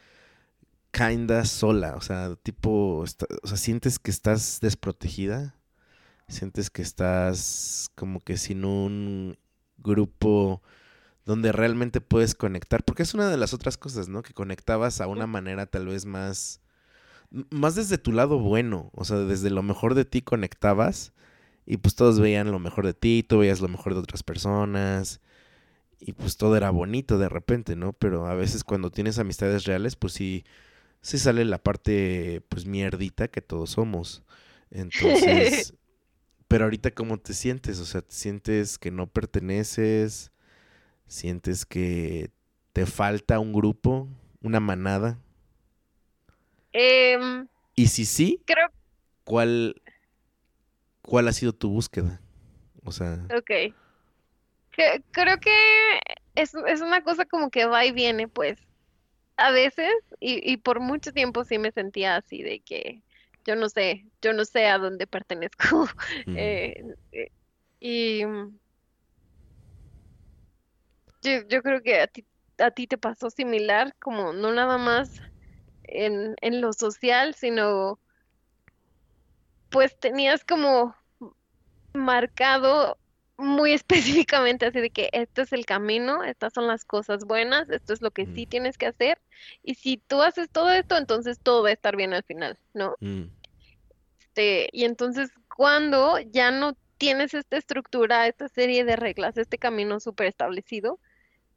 kinda sola, o sea, tipo, o sea, sientes que estás desprotegida, sientes que estás como que sin un grupo donde realmente puedes conectar, porque es una de las otras cosas, ¿no? Que conectabas a una manera tal vez más, más desde tu lado bueno, o sea, desde lo mejor de ti conectabas y pues todos veían lo mejor de ti, tú veías lo mejor de otras personas y pues todo era bonito de repente, ¿no? Pero a veces cuando tienes amistades reales, pues sí, sí sale la parte pues mierdita que todos somos. Entonces, <laughs> pero ahorita ¿cómo te sientes? O sea, ¿te sientes que no perteneces? ¿Sientes que te falta un grupo, una manada? Em, Y si sí, creo, ¿cuál, cuál ha sido tu búsqueda? O sea, ok. Que- creo que es, es una cosa como que va y viene, pues. A veces, y, y por mucho tiempo sí me sentía así de que yo no sé, yo no sé a dónde pertenezco. <laughs> mm, Eh, eh, y yo, yo creo que a ti, a ti te pasó similar, como no nada más en, en lo social, sino pues tenías como marcado muy <laughs> específicamente así de que este es el camino, estas son las cosas buenas, esto es lo que sí mm, tienes que hacer, y si tú haces todo esto, entonces todo va a estar bien al final, ¿no? mm, Este, y entonces cuando ya no tienes esta estructura, esta serie de reglas, este camino súper establecido,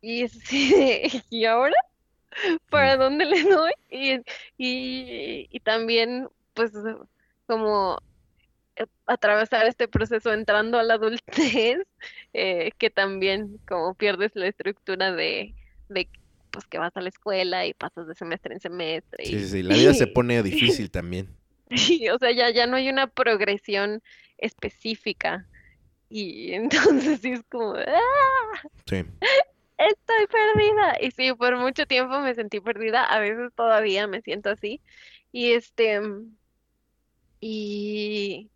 y <laughs> ¿y ahora? ¿Para mm, dónde <laughs> le doy? Y, y, y también, pues, como atravesar este proceso entrando a la adultez, <laughs> eh, que también como pierdes la estructura de, de pues que vas a la escuela y pasas de semestre en semestre Sí, sí, la vida se pone difícil <laughs> también. y, o sea, ya, ya no hay una progresión específica. Y entonces sí es como, ¡ah! Sí. Estoy perdida. Y sí, por mucho tiempo me sentí perdida. A veces todavía me siento así. Y este, y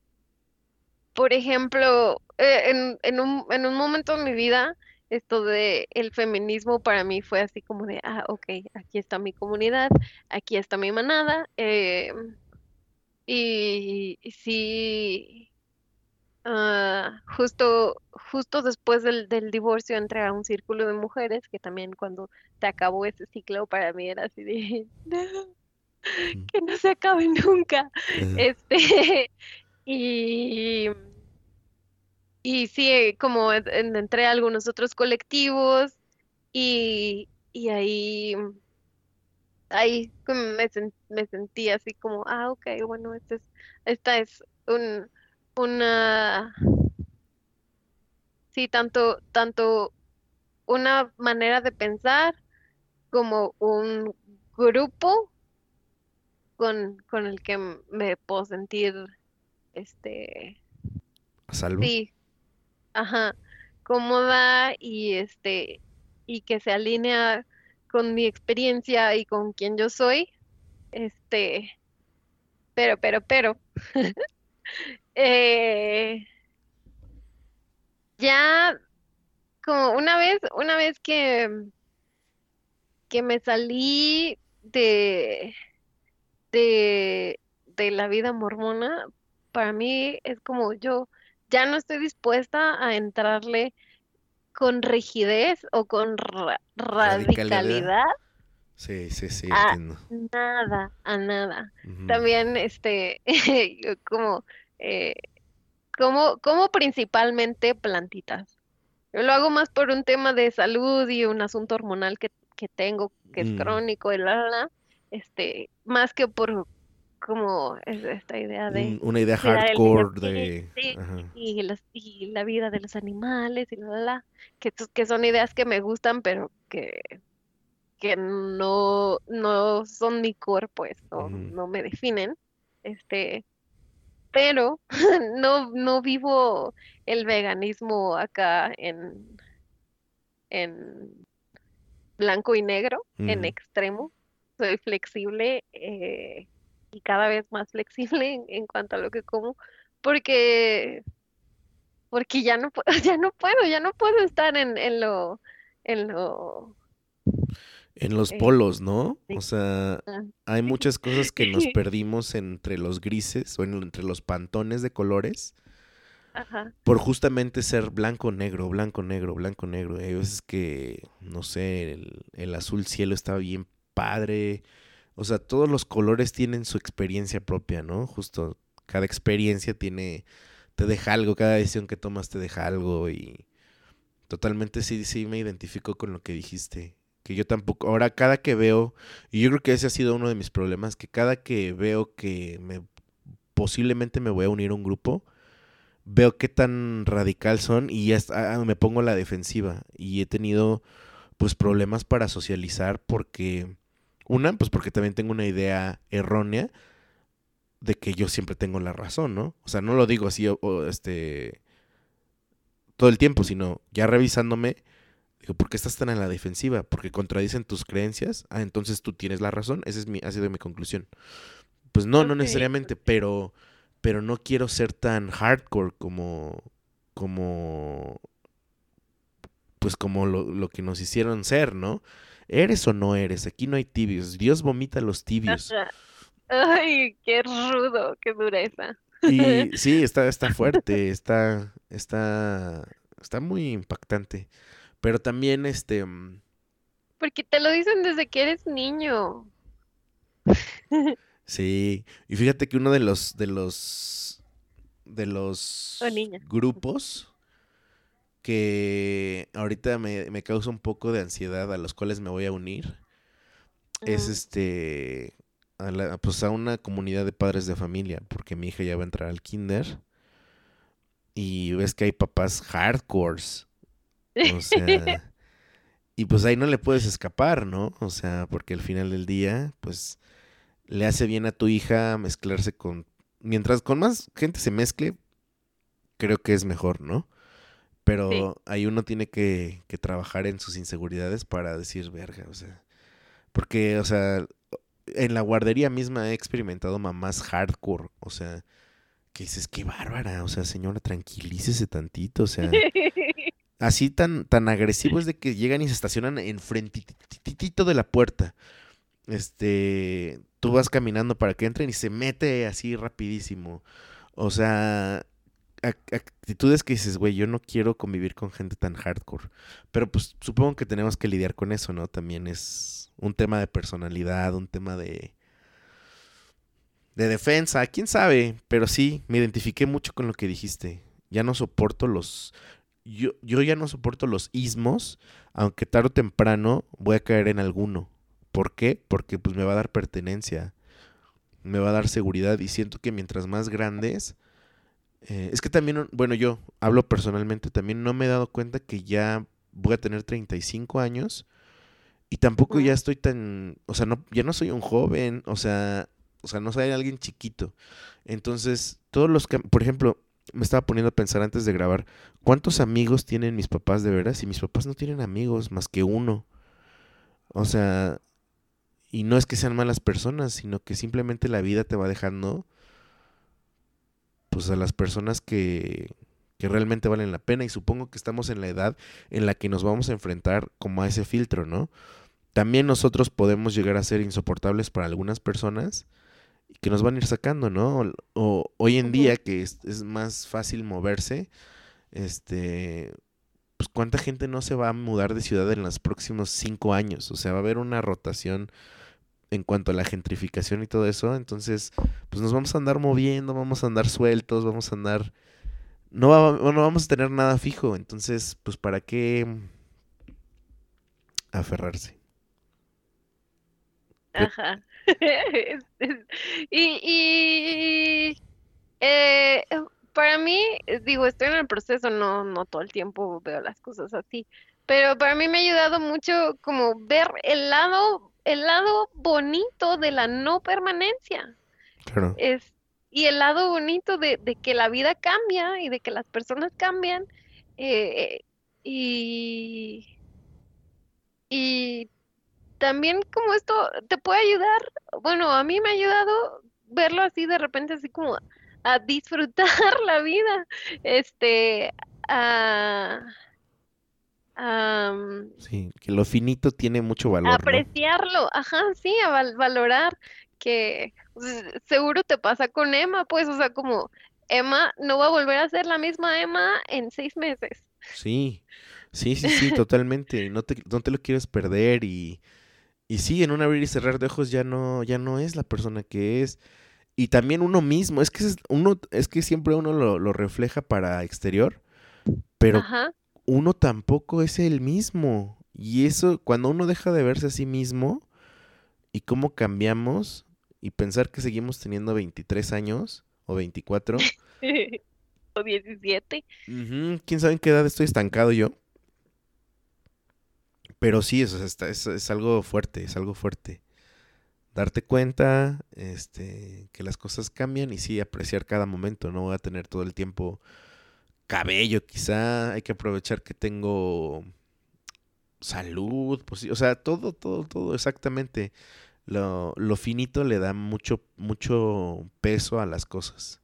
por ejemplo, eh, en, en un, en un momento de mi vida, esto de el feminismo para mí fue así como de, ah, ok, aquí está mi comunidad, aquí está mi manada, eh, y, y sí, ah, justo, justo después del, del divorcio entré a un círculo de mujeres, que también cuando se acabó ese ciclo para mí era así de, <laughs> no, que no se acabe nunca. Este, <laughs> y, y sí, como en- en- entré a algunos otros colectivos y, y ahí, ahí como me, me sentí así como, ah, ok, bueno, este es, esta es un, una, sí, tanto, tanto una manera de pensar como un grupo con, con el que me puedo sentir, este, ¿A salvo? sí, ajá, cómoda y este, y que se alinea con mi experiencia y con quien yo soy, este, pero, pero, pero, <laughs> eh, ya como una vez, una vez que, que me salí de, de, de la vida mormona, para mí es como yo ya no estoy dispuesta a entrarle con rigidez o con ra- Radicalidad. radicalidad Sí, sí, sí, a entiendo. nada, a nada. También, este, <laughs> como, eh, como, como principalmente plantitas. Yo lo hago más por un tema de salud y un asunto hormonal que, que tengo, que es Mm, crónico y la, la, este, más que por como es esta idea de un- una idea hardcore de... y, y la vida de los animales y la, la, la, que, que son ideas que me gustan, pero que, que no, no son mi core, pues, no me definen. Este, pero <laughs> no, no vivo el veganismo acá en, en blanco y negro, en Ujú. extremo. Soy flexible eh, y cada vez más flexible en, en cuanto a lo que como, porque, porque ya no puedo, <laughs> ya no puedo, ya no puedo estar en, en lo, en lo, En los eh, polos, ¿no? O sea, ah, hay muchas cosas que nos <laughs> perdimos entre los grises o en- entre los pantones de colores ajá, por justamente ser blanco, negro, blanco, negro, blanco, negro. Hay veces que, no sé, el, el azul cielo está bien padre. O sea, todos los colores tienen su experiencia propia, ¿no? Justo cada experiencia tiene, te deja algo, cada decisión que tomas te deja algo y totalmente sí, sí me identifico con lo que dijiste. Que yo tampoco, ahora cada que veo, y yo creo que ese ha sido uno de mis problemas, que cada que veo que me posiblemente me voy a unir a un grupo, veo qué tan radical son y ya me pongo la defensiva. Y he tenido pues problemas para socializar porque, una, pues porque también tengo una idea errónea de que yo siempre tengo la razón, ¿no? O sea, no lo digo así, este, todo el tiempo, sino ya revisándome, digo, ¿por qué estás tan en la defensiva? Porque contradicen tus creencias. Ah, entonces tú tienes la razón. Esa es mi, ha sido mi conclusión. Pues no, no necesariamente, pero, pero no quiero ser tan hardcore como, como, pues como lo, lo que nos hicieron ser, ¿no? ¿Eres o no eres? Aquí no hay tibios. Dios vomita a los tibios. Ay, qué rudo, qué dureza. Y <laughs> sí, está, está fuerte, está, está, está muy impactante. Pero también, este, mm, Porque te lo dicen desde que eres niño. <laughs> sí. Y fíjate que uno de los, de los, de los grupos que ahorita me, me causa un poco de ansiedad a los cuales me voy a unir es este, a la- pues a una comunidad de padres de familia, porque mi hija ya va a entrar al kinder y ves que hay papás hardcores, o sea, <laughs> y pues ahí no le puedes escapar, ¿no? O sea, porque al final del día, pues le hace bien a tu hija mezclarse con, mientras con más gente se mezcle, creo que es mejor, ¿no? Sí, Pero ahí uno tiene que, que trabajar en sus inseguridades para decir, verga, o sea, porque, o sea, en la guardería misma he experimentado mamás hardcore, o sea, que dices, qué bárbara, o sea, señora, tranquilícese tantito, o sea, <laughs> así tan, tan agresivo es de que llegan y se estacionan enfrentitito de la puerta. Este, tú vas caminando para que entren y se mete así rapidísimo. O sea, actitudes que dices, güey, yo no quiero convivir con gente tan hardcore. Pero pues supongo que tenemos que lidiar con eso, ¿no? También es un tema de personalidad, un tema de... De defensa, quién sabe, pero sí, me identifiqué mucho con lo que dijiste. Ya no soporto los... Yo, yo ya no soporto los ismos, aunque tarde o temprano voy a caer en alguno. ¿Por qué? Porque pues me va a dar pertenencia, me va a dar seguridad y siento que mientras más grandes eh, es que también, bueno, yo hablo personalmente, también no me he dado cuenta que ya voy a tener 35 años y tampoco ya estoy tan, o sea, no, ya no soy un joven, o sea, o sea, no soy alguien chiquito. Entonces, todos los por ejemplo, me estaba poniendo a pensar antes de grabar, ¿cuántos amigos tienen mis papás de veras? Y mis papás no tienen amigos más que uno. O sea, y no es que sean malas personas, sino que simplemente la vida te va dejando pues a las personas que, que realmente valen la pena y supongo que estamos en la edad en la que nos vamos a enfrentar como a ese filtro, ¿no? También nosotros podemos llegar a ser insoportables para algunas personas que nos van a ir sacando, ¿no? O, hoy en día que es, es, más fácil moverse, este, pues cuánta gente no se va a mudar de ciudad en los próximos cinco años, o sea, va a haber una rotación en cuanto a la gentrificación y todo eso. Entonces, pues nos vamos a andar moviendo, vamos a andar sueltos, vamos a andar... No, no vamos a tener nada fijo. Entonces, pues para qué aferrarse. Ajá. <laughs> y, y eh, para mí, digo, estoy en el proceso, no, no todo el tiempo veo las cosas así, pero para mí me ha ayudado mucho como ver el lado el lado bonito de la no permanencia. Claro. Es, y el lado bonito de, que la vida cambia y de que las personas cambian. Eh, y, y también como esto te puede ayudar, bueno, a mí me ha ayudado verlo así de repente, así como a disfrutar <laughs> la vida, este, a sí, que lo finito tiene mucho valor. Apreciarlo, ajá, sí, a valorar que pues, seguro te pasa con Emma, pues, o sea, como Emma no va a volver a ser la misma Emma en seis meses. Sí, sí, sí, sí, <laughs> totalmente. No te, no te lo quieres perder y, y sí, en un abrir y cerrar de ojos ya no, ya no es la persona que es. Y también uno mismo, es que es, uno, es que siempre uno lo, lo refleja para exterior, pero Ajá uno tampoco es el mismo. Y eso, cuando uno deja de verse a sí mismo y cómo cambiamos y pensar que seguimos teniendo 23 años o 24. <laughs> o 17. ¿Quién sabe en qué edad estoy estancado yo? Pero sí, eso es, es, algo fuerte, es algo fuerte. Darte cuenta este, que las cosas cambian y sí apreciar cada momento. No voy a tener todo el tiempo cabello, quizá hay que aprovechar que tengo salud, pues, o sea, todo, todo, todo, exactamente. Lo, lo finito le da mucho, mucho peso a las cosas.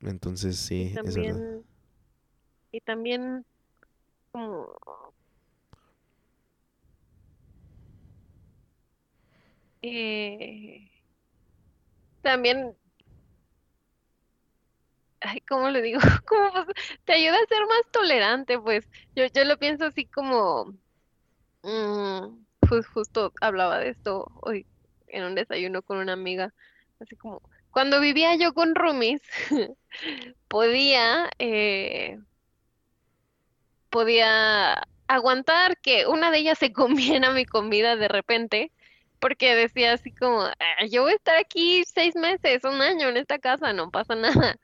Entonces, sí, es verdad. Y también. Eh, también ay, ¿cómo le digo? <laughs> Como pues, te ayuda a ser más tolerante, pues. Yo, yo lo pienso así como, mm, justo hablaba de esto hoy en un desayuno con una amiga, así como, cuando vivía yo con roomies, <laughs> podía, eh, podía aguantar que una de ellas se comiera mi comida de repente, porque decía así como, ah, yo voy a estar aquí seis meses, un año en esta casa, no pasa nada.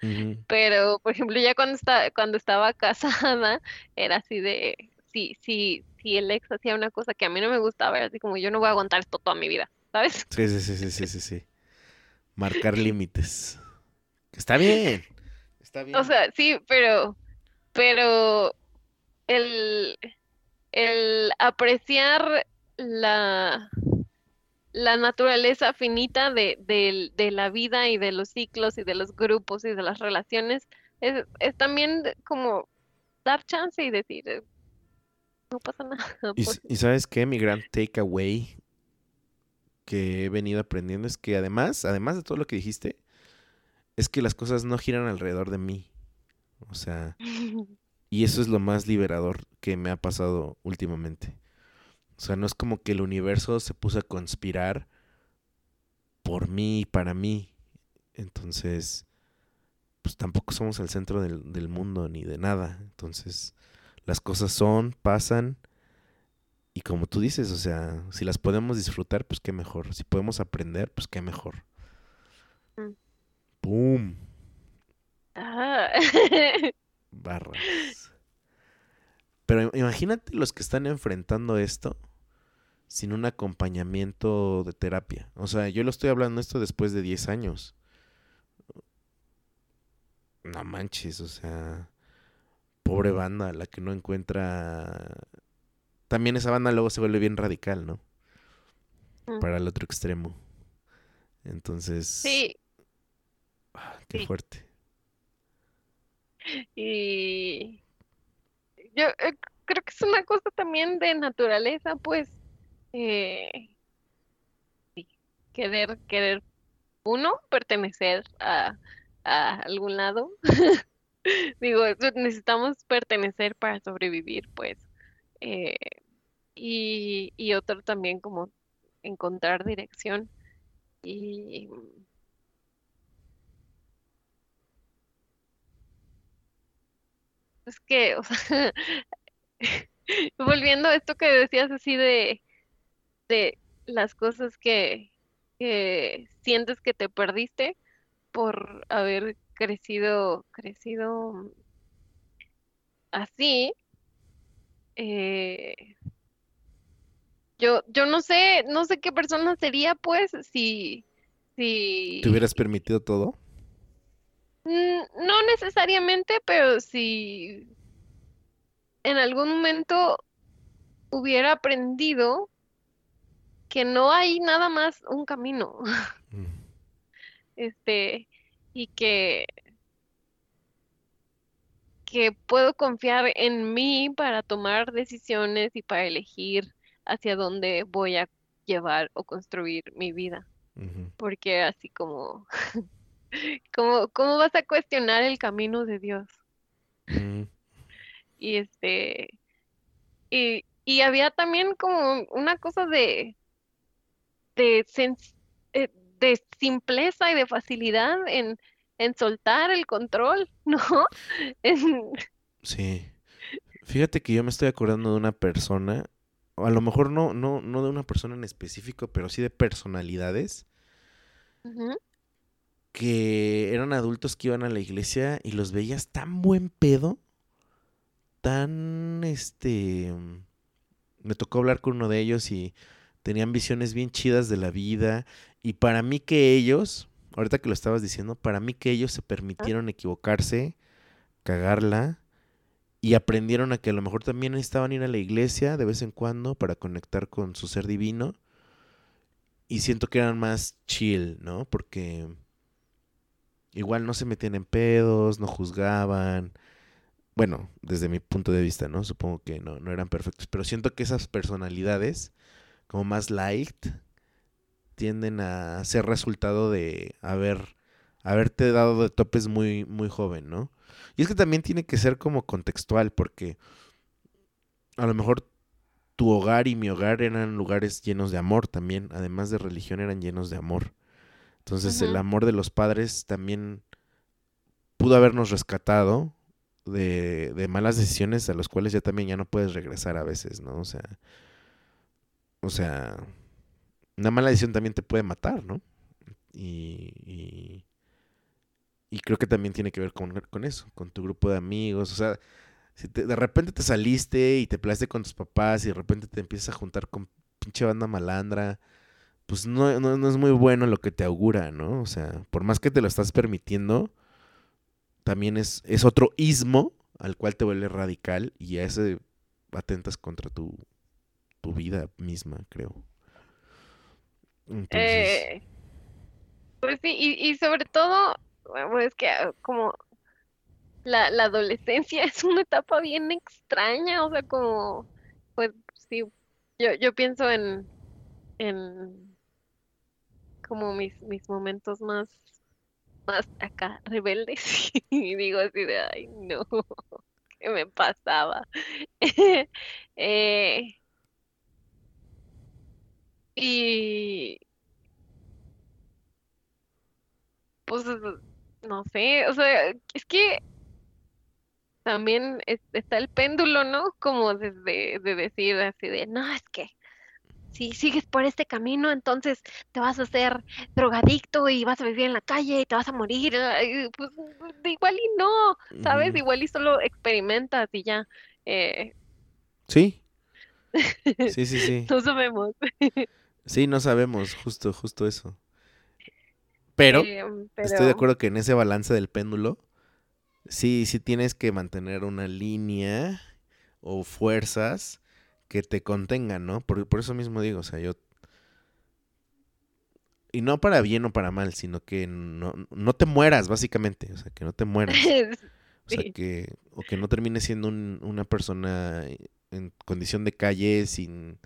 Pero, por ejemplo, ya cuando, está, cuando estaba <laughs> casada, era así de, sí, sí, si el ex hacía una cosa que a mí no me gustaba, era así como, yo no voy a aguantar esto toda mi vida, ¿sabes? Sí, sí, sí, sí, sí, sí, sí. Marcar límites. Está bien, está bien. O sea, sí, pero, pero el, el apreciar la la naturaleza finita de, de, de la vida y de los ciclos y de los grupos y de las relaciones, es, es también como dar chance y decir, eh, no pasa nada. <laughs> Y, pues, y sabes qué, mi gran takeaway que he venido aprendiendo es que además, además de todo lo que dijiste, es que las cosas no giran alrededor de mí. O sea, <laughs> y eso es lo más liberador que me ha pasado últimamente. O sea, no es como que el universo se puso a conspirar por mí y para mí. Entonces, pues tampoco somos el centro del, del mundo ni de nada. Entonces, las cosas son, pasan. Y como tú dices, o sea, si las podemos disfrutar, pues qué mejor. Si podemos aprender, pues qué mejor. Mm. ¡Pum! Ah. <laughs> Barras. Pero imagínate los que están enfrentando esto sin un acompañamiento de terapia. O sea, yo lo estoy hablando esto después de 10 años. No manches, o sea, pobre banda, la que no encuentra... También esa banda luego se vuelve bien radical, ¿no? Mm. Para el otro extremo. Entonces... Sí, ah, qué sí. fuerte. Y yo eh, creo que es una cosa también de naturaleza, pues, eh, querer, querer uno, pertenecer a, algún lado. <laughs> Digo, necesitamos pertenecer para sobrevivir, pues. eh, y, y otro también como encontrar dirección. Y es que, o sea, <laughs> volviendo a esto que decías así de, de las cosas que, sientes que te perdiste por haber crecido, crecido así, eh, yo, yo no sé, no sé qué persona sería, pues, si, si, ¿Te hubieras permitido todo? Mm, no necesariamente, pero si en algún momento hubiera aprendido que no hay nada más un camino, <laughs> Mm. este, y que, que puedo confiar en mí para tomar decisiones y para elegir hacia dónde voy a llevar o construir mi vida. Porque así como, <laughs> como, ¿cómo vas a cuestionar el camino de Dios? Mm. Y este, y, y había también como una cosa de, de, sens- eh, de simpleza y de facilidad en, en soltar el control, <laughs> ¿no? En- Sí. Fíjate que yo me estoy acordando de una persona, a lo mejor no, no, no de una persona en específico, pero sí de personalidades Ujú, que eran adultos que iban a la iglesia y los veías tan buen pedo, tan este me tocó hablar con uno de ellos y tenían visiones bien chidas de la vida y para mí que ellos, ahorita que lo estabas diciendo, para mí que ellos se permitieron equivocarse, cagarla y aprendieron a que a lo mejor también necesitaban ir a la iglesia de vez en cuando para conectar con su ser divino y siento que eran más chill, ¿no? Porque igual no se metían en pedos, no juzgaban. Bueno, desde mi punto de vista, ¿no? Supongo que no, no eran perfectos, pero siento que esas personalidades, como más light, tienden a ser resultado de haber, haberte dado de topes muy, muy joven, ¿no? Y es que también tiene que ser como contextual, porque a lo mejor tu hogar y mi hogar eran lugares llenos de amor también, además de religión eran llenos de amor. Entonces el amor de los padres también pudo habernos rescatado de, de malas decisiones a las cuales ya también ya no puedes regresar a veces, ¿no? O sea, o sea, una mala decisión también te puede matar, ¿no? Y, y, y creo que también tiene que ver con, con eso, con tu grupo de amigos, o sea, si te- de repente te saliste y te peleaste con tus papás y de repente te empiezas a juntar con pinche banda malandra, pues no, no, no es muy bueno lo que te augura, ¿no? O sea, por más que te lo estás permitiendo, también es, es otro ismo al cual te vuelve radical y a ese atentas contra tu, tu vida misma, creo. Entonces, Eh, pues sí, y, y sobre todo, bueno, es que ah, como la, la adolescencia <laughs> es una etapa bien extraña, o sea, como, pues sí, yo, yo pienso en, en como mis, mis momentos más, más acá rebeldes <laughs> y digo así de, ay, no, <laughs> ¿qué me pasaba? <laughs> Eh, y pues no sé, o sea, es que también es- está el péndulo, ¿no? Como desde de decir así de, no, es que si sigues por este camino, entonces te vas a hacer drogadicto y vas a vivir en la calle y te vas a morir. Pues igual y no, ¿sabes? Igual y solo experimentas y ya. Eh, Sí, <laughs> sí, sí, sí. no sabemos. Sí, no sabemos, justo, justo eso. Pero Eh, estoy de acuerdo que en ese balance del péndulo, sí, sí tienes que mantener una línea o fuerzas que te contengan, ¿no? Por, por eso mismo digo, o sea, yo... Y no para bien o para mal, sino que no, no te mueras, básicamente. O sea, que no te mueras. <laughs> O sea, que... O que no termines siendo un- una persona en condición de calle sin...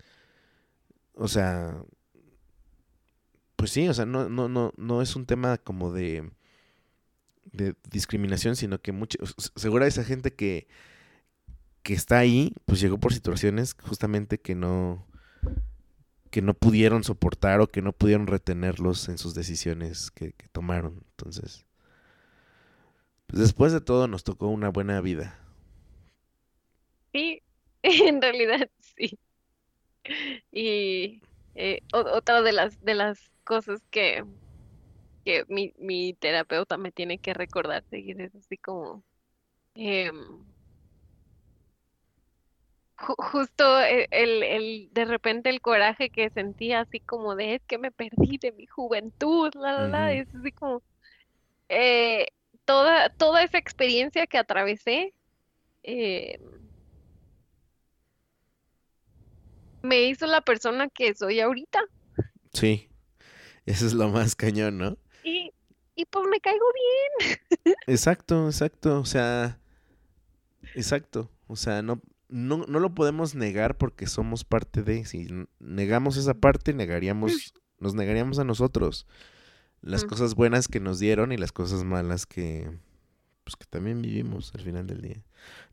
O sea, pues sí, o sea, no, no, no, no es un tema como de, de discriminación, sino que mucha, segura esa gente que, que está ahí, pues llegó por situaciones justamente que no, que no pudieron soportar o que no pudieron retenerlos en sus decisiones que, tomaron. Entonces, pues después de todo nos tocó una buena vida. Sí, <laughs> en realidad sí. Y eh, otra de las de las cosas que, que mi, mi terapeuta me tiene que recordar seguir es así como em, justo e- el, el de repente el coraje que sentía así como de es que me perdí de mi juventud, la la la, es así como eh, toda toda esa experiencia que atravesé eh, me hizo la persona que soy ahorita. Sí, eso es lo más cañón, ¿no? Y, y pues me caigo bien. <laughs> Exacto, exacto, o sea, exacto, o sea, no, no, no lo podemos negar porque somos parte de, si negamos esa parte, negaríamos, <laughs> nos negaríamos a nosotros. Las cosas buenas que nos dieron y las cosas malas que, pues que también vivimos al final del día.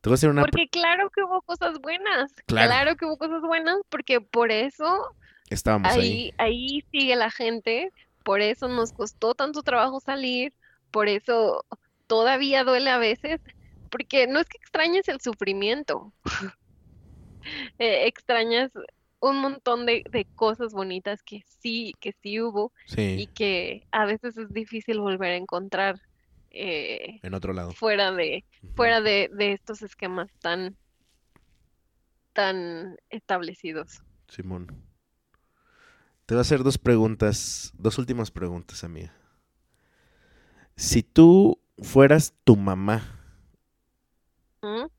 Te voy a hacer una, Porque claro que hubo cosas buenas, claro, claro que hubo cosas buenas, porque por eso estábamos ahí, ahí, ahí sigue la gente, por eso nos costó tanto trabajo salir, por eso todavía duele a veces, porque no es que extrañes el sufrimiento, <laughs> eh, extrañas un montón de, de cosas bonitas que sí, que sí hubo y que a veces es difícil volver a encontrar eh, en otro lado. fuera de, fuera de, de estos esquemas tan, tan establecidos. Simón. Te voy a hacer dos preguntas, dos últimas preguntas, amiga. Si tú fueras tu mamá, ¿Mm?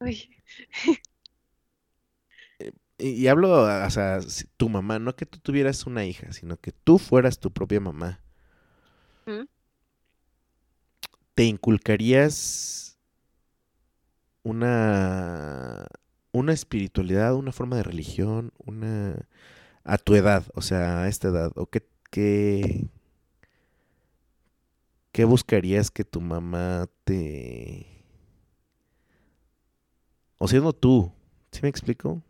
Uy, y, y hablo, o sea, si- tu mamá, no que tú tuvieras una hija, sino que tú fueras tu propia mamá, ¿Mm? ¿te inculcarías una, una espiritualidad, una forma de religión, una a tu edad, o sea, a esta edad, o qué, qué, qué buscarías que tu mamá te, o siendo tú, ¿sí me explico?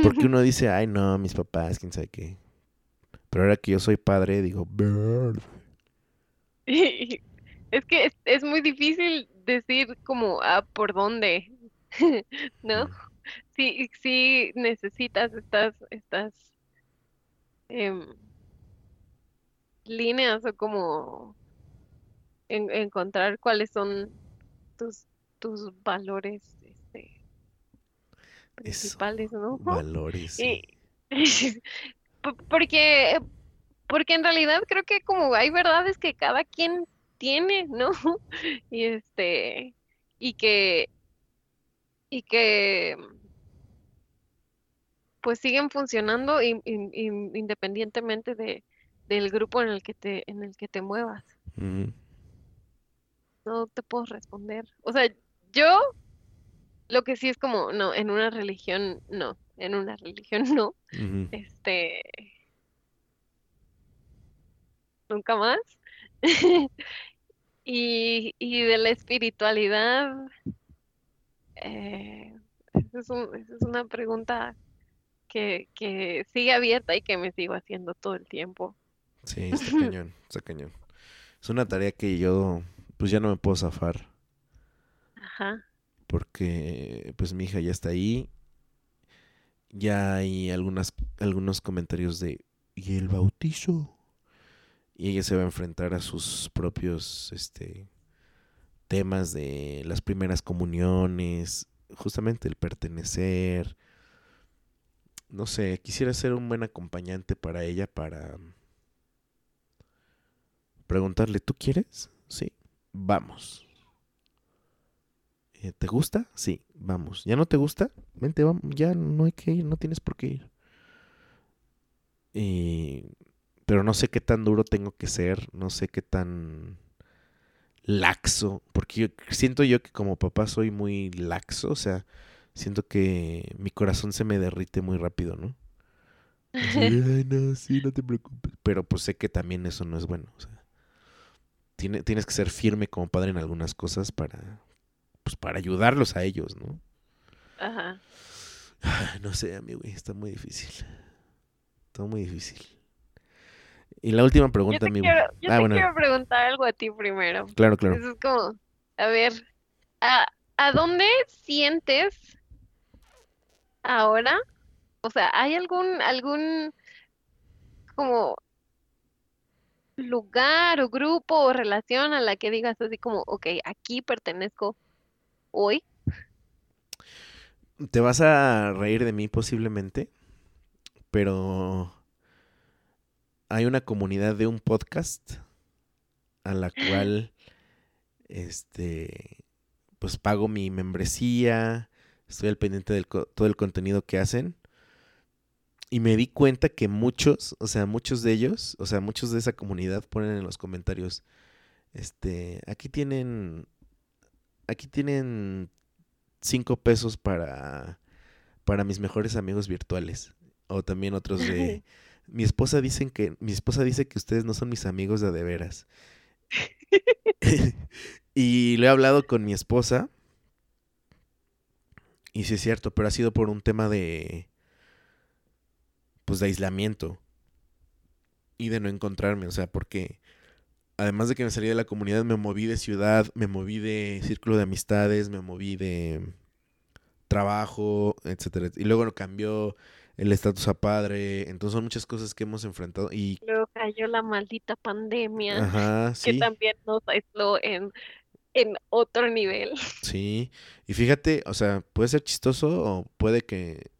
Porque uno <laughs> dice, ay no, mis papás, quién sabe qué. Pero ahora que yo soy padre, digo, "Verde". <laughs> Es que es, es muy difícil decir como ah, por dónde, <laughs> ¿no? Sí, sí necesitas estas, estas em, líneas o como en- encontrar cuáles son tus, tus valores este, Eso, principales, ¿no? valores, <laughs> Y <laughs> porque, porque en realidad creo que como hay verdades que cada quien tiene, ¿no? <laughs> Y este, y que, y que pues siguen funcionando in- in- in- independientemente de, del grupo en el que te, en el que te muevas. No te puedo responder. O sea, yo lo que sí es como, no, en una religión no, en una <laughs> religión no. Este, nunca más. <laughs> Y, y de la espiritualidad, eh, esa es un- esa es una pregunta que, que sigue abierta y que me sigo haciendo todo el tiempo. Sí, <laughs> está cañón, está cañón. Es una tarea que yo, pues ya no me puedo zafar, Porque pues mi hija ya está ahí. Ya hay algunas, algunos comentarios de, ¿y el bautizo? Y ella se va a enfrentar a sus propios, este, temas de las primeras comuniones, justamente el pertenecer. No sé, quisiera ser un buen acompañante para ella para preguntarle, ¿tú quieres? Sí, vamos. Eh, ¿Te gusta? Sí, vamos. ¿Ya no te gusta? Vente, vamos. Ya no hay que ir, no tienes por qué ir. Y... Pero no sé qué tan duro tengo que ser, no sé qué tan laxo, porque yo siento yo que como papá soy muy laxo, o sea, siento que mi corazón se me derrite muy rápido, ¿no? Ay, no, sí, no te preocupes. Pero pues sé que también eso no es bueno, o sea, tiene- tienes que ser firme como padre en algunas cosas para, pues para ayudarlos a ellos, ¿no? Ajá. Ay, No sé, amigo, está muy difícil. Está muy difícil. Y la última Yo pregunta, te amigo. quiero, yo Ah, te bueno, quiero preguntar algo a ti primero. claro, claro. Eso es como, a ver, ¿a, a dónde sientes ahora? O sea, ¿hay algún, algún como lugar o grupo o relación a la que digas así como, ok, aquí pertenezco hoy? Te vas a reír de mí posiblemente, pero hay una comunidad de un podcast a la <gasps> cual este pues pago mi membresía, estoy al pendiente de todo el contenido que hacen y me di cuenta que muchos, o sea, muchos de ellos, o sea, muchos de esa comunidad ponen en los comentarios este, aquí tienen aquí tienen cinco pesos para para mis mejores amigos virtuales o también otros de <laughs> mi esposa dicen que mi esposa dice que ustedes no son mis amigos de de veras. <laughs> <laughs> y lo he hablado con mi esposa. Y sí es cierto, pero ha sido por un tema de pues de aislamiento y de no encontrarme, o sea, porque además de que me salí de la comunidad, me moví de ciudad, me moví de círculo de amistades, me moví de trabajo, etcétera. Y luego cambió el estatus a padre. Entonces son muchas cosas que hemos enfrentado. Y Luego cayó la maldita pandemia, ajá, que sí, también nos aisló en, en otro nivel. <laughs> sí. Y fíjate, o sea, puede ser chistoso o puede que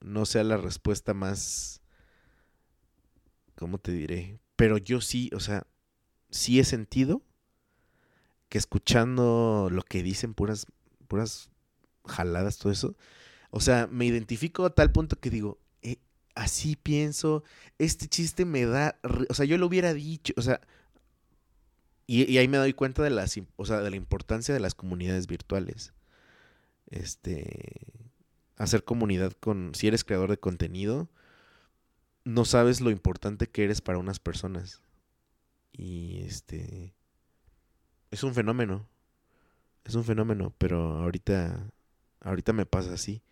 no sea la respuesta más, ¿cómo te diré? Pero yo sí, o sea, sí he sentido que escuchando lo que dicen puras, puras jaladas, todo eso. O sea, me identifico a tal punto que digo, eh, así pienso, este chiste me da, o sea, yo lo hubiera dicho, o sea, y, y ahí me doy cuenta de las, o sea, de la importancia de las comunidades virtuales. Este, hacer comunidad con, si eres creador de contenido, no sabes lo importante que eres para unas personas. Y este, es un fenómeno, es un fenómeno, pero ahorita, ahorita me pasa así.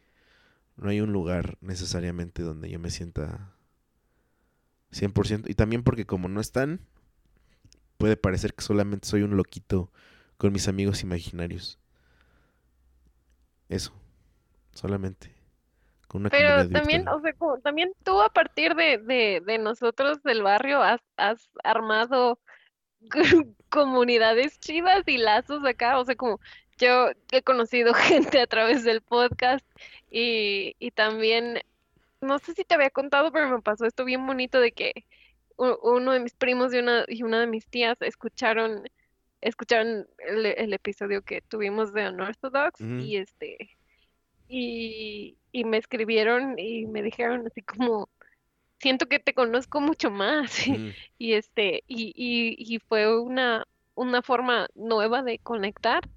No hay un lugar necesariamente donde yo me sienta 100%. Y también porque como no están, puede parecer que solamente soy un loquito con mis amigos imaginarios. Eso, solamente. Con una Pero también, o sea, como también tú a partir de, de, de nosotros del barrio has, has armado <laughs> comunidades chivas y lazos acá, o sea, como yo he conocido <laughs> gente a través del podcast y, y también, no sé si te había contado, pero me pasó esto bien bonito de que uno de mis primos y una, y una de mis tías escucharon, escucharon el, el episodio que tuvimos de Unorthodox Ujú. y este, y, y me escribieron y me dijeron así como, siento que te conozco mucho más. <laughs> Mm, Y este, y, y, y fue una, una forma nueva de conectar.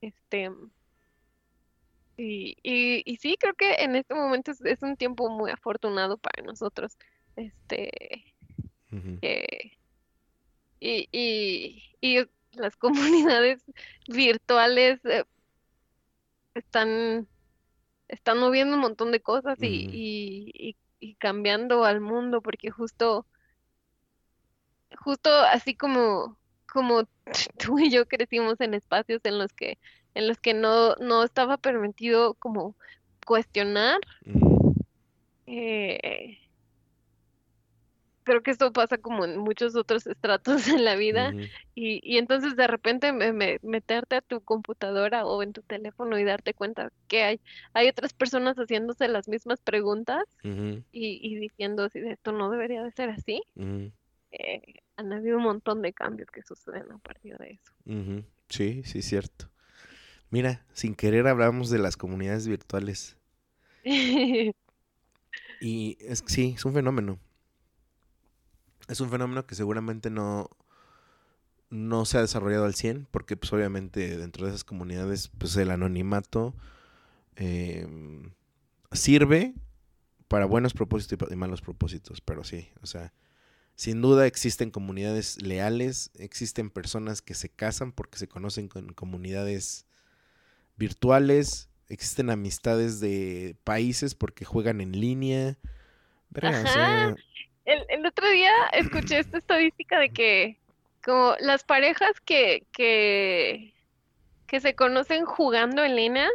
Este, y, y, y sí, creo que en este momento es, es un tiempo muy afortunado para nosotros. Este, que- y, y, y las <laughs> comunidades virtuales eh, están, están moviendo un montón de cosas y, y, y, y cambiando al mundo, porque justo, justo así como, como <laughs> tú y yo crecimos en espacios en los que, en los que no, no estaba permitido como cuestionar, eh, creo que esto pasa como en muchos otros estratos en la vida. Y, y entonces de repente me- me- meterte a tu computadora o en tu teléfono y darte cuenta que hay, hay otras personas haciéndose las mismas preguntas y, y diciendo así de esto no debería de ser así. Eh, han habido un montón de cambios que suceden a partir de eso. Sí, sí, cierto. Mira, sin querer hablamos de las comunidades virtuales. <laughs> Y es, sí, es un fenómeno. Es un fenómeno que seguramente no, no se ha desarrollado al 100, porque pues obviamente dentro de esas comunidades pues el anonimato em, sirve para buenos propósitos y malos propósitos, pero sí, o sea, sin duda existen comunidades leales, existen personas que se casan porque se conocen con comunidades virtuales, existen amistades de países porque juegan en línea. Verga, o sea, Ajá. El, el otro día escuché <clears throat> esta estadística de que como las parejas que, que, que se conocen jugando en línea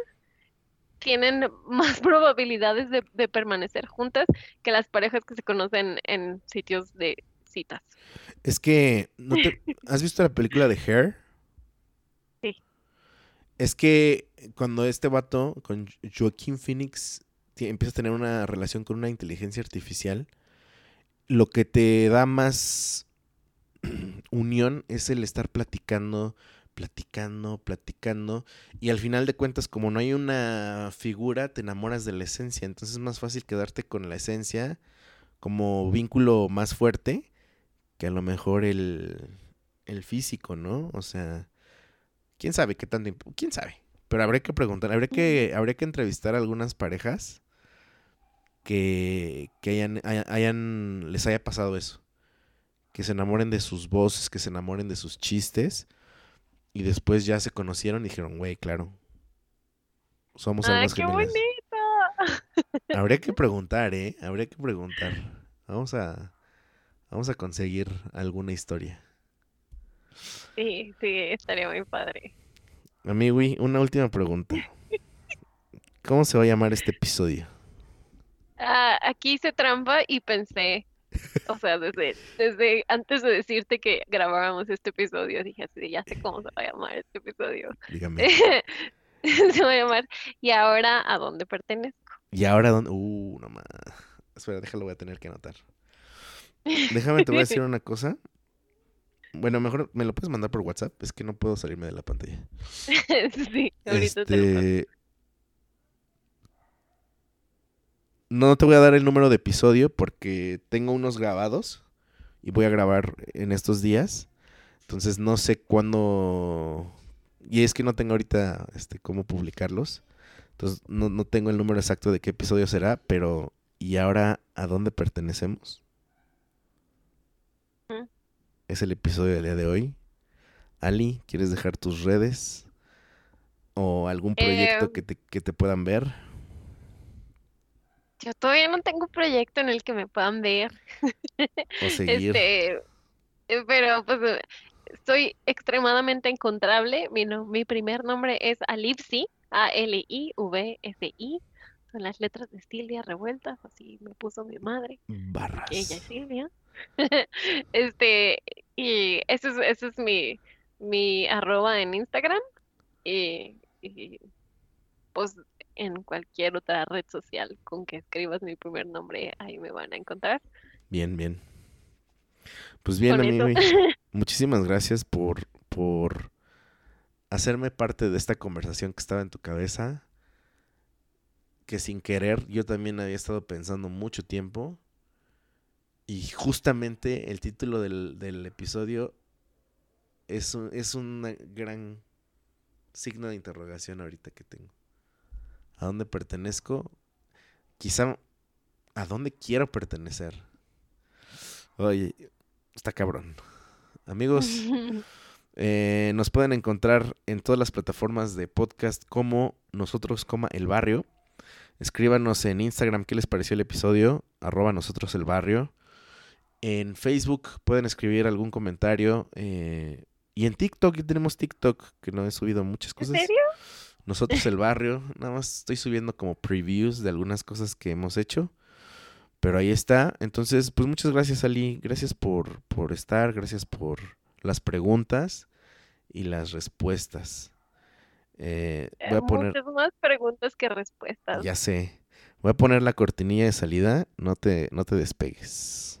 tienen más <laughs> probabilidades de, de permanecer juntas que las parejas que se conocen en sitios de citas. es que ¿no te- ¿has visto la película de Hair? Sí. Es que cuando este vato con Jo- Joaquin Phoenix empieza a tener una relación con una inteligencia artificial, lo que te da más <clears throat> unión es el estar platicando, platicando, platicando. Y al final de cuentas, como no hay una figura, te enamoras de la esencia. Entonces es más fácil quedarte con la esencia como vínculo más fuerte que a lo mejor el, el físico, ¿no? O sea, quién sabe qué tanto. Quién sabe. Pero habría que preguntar, habría que, habría que entrevistar a algunas parejas que, que hayan, haya- hayan, les haya pasado eso. Que se enamoren de sus voces, que se enamoren de sus chistes. Y después ya se conocieron y dijeron, güey, claro. Somos ¡Ay, qué gemelas. bonito! Habría que preguntar, ¿eh? Habría que preguntar. Vamos a, vamos a conseguir alguna historia. Sí, sí, estaría muy padre. Amigui, una última pregunta. ¿Cómo se va a llamar este episodio? Ah, aquí hice trampa y pensé, o sea, desde, desde antes de decirte que grabáramos este episodio, dije así, ya sé cómo se va a llamar este episodio. Dígame. <laughs> Se va a llamar ¿Y ahora a dónde pertenezco? ¿Y ahora dónde? Uh, no más. Espera, déjalo, voy a tener que anotar. Déjame, te voy a decir una cosa. Bueno, mejor me lo puedes mandar por WhatsApp. Es que no puedo salirme de la pantalla. <laughs> Sí, ahorita te lo paso. Este. No te voy a dar el número de episodio porque tengo unos grabados y voy a grabar en estos días. Entonces no sé cuándo. Y es que no tengo ahorita este, cómo publicarlos. Entonces no, no tengo el número exacto de qué episodio será, pero ¿y ahora a dónde pertenecemos? Es el episodio del día de hoy. Ali, ¿quieres dejar tus redes? ¿O algún proyecto Eh, que, te, que te puedan ver? Yo todavía no tengo un proyecto en el que me puedan ver. <laughs> ¿O seguir? Este, eh, pero pues eh, estoy extremadamente encontrable. Mi, no- mi primer nombre es Alipsi, A-L-I-V-S-I. Son las letras de Silvia revueltas, así me puso mi madre, que ella Barras. es Silvia. <laughs> Este, y ese es, ese es mi, mi arroba en Instagram. Y, y, pues en cualquier otra red social con que escribas mi primer nombre, ahí me van a encontrar. Bien, bien. Pues bien, amigo. <laughs> Muchísimas gracias por, por hacerme parte de esta conversación que estaba en tu cabeza. que sin querer yo también había estado pensando mucho tiempo. Y justamente el título del, del episodio es un, es un gran signo de interrogación ahorita que tengo. ¿A dónde pertenezco? Quizá a dónde quiero pertenecer. Oye, está cabrón. Amigos, <laughs> eh, nos pueden encontrar en todas las plataformas de podcast como nosotros, coma el barrio. Escríbanos en Instagram qué les pareció el episodio, arroba nosotros el barrio. En Facebook pueden escribir algún comentario. Eh, y en TikTok, ya tenemos TikTok, que no he subido muchas cosas. ¿En serio? Nosotros el barrio, nada más estoy subiendo como previews de algunas cosas que hemos hecho. Pero ahí está. Entonces, pues muchas gracias, Ali. Gracias por, por estar, gracias por las preguntas y las respuestas. Eh, voy a Eh, poner, Muchas más preguntas que respuestas. ya sé, voy a poner la cortinilla de salida. No te, no te despegues.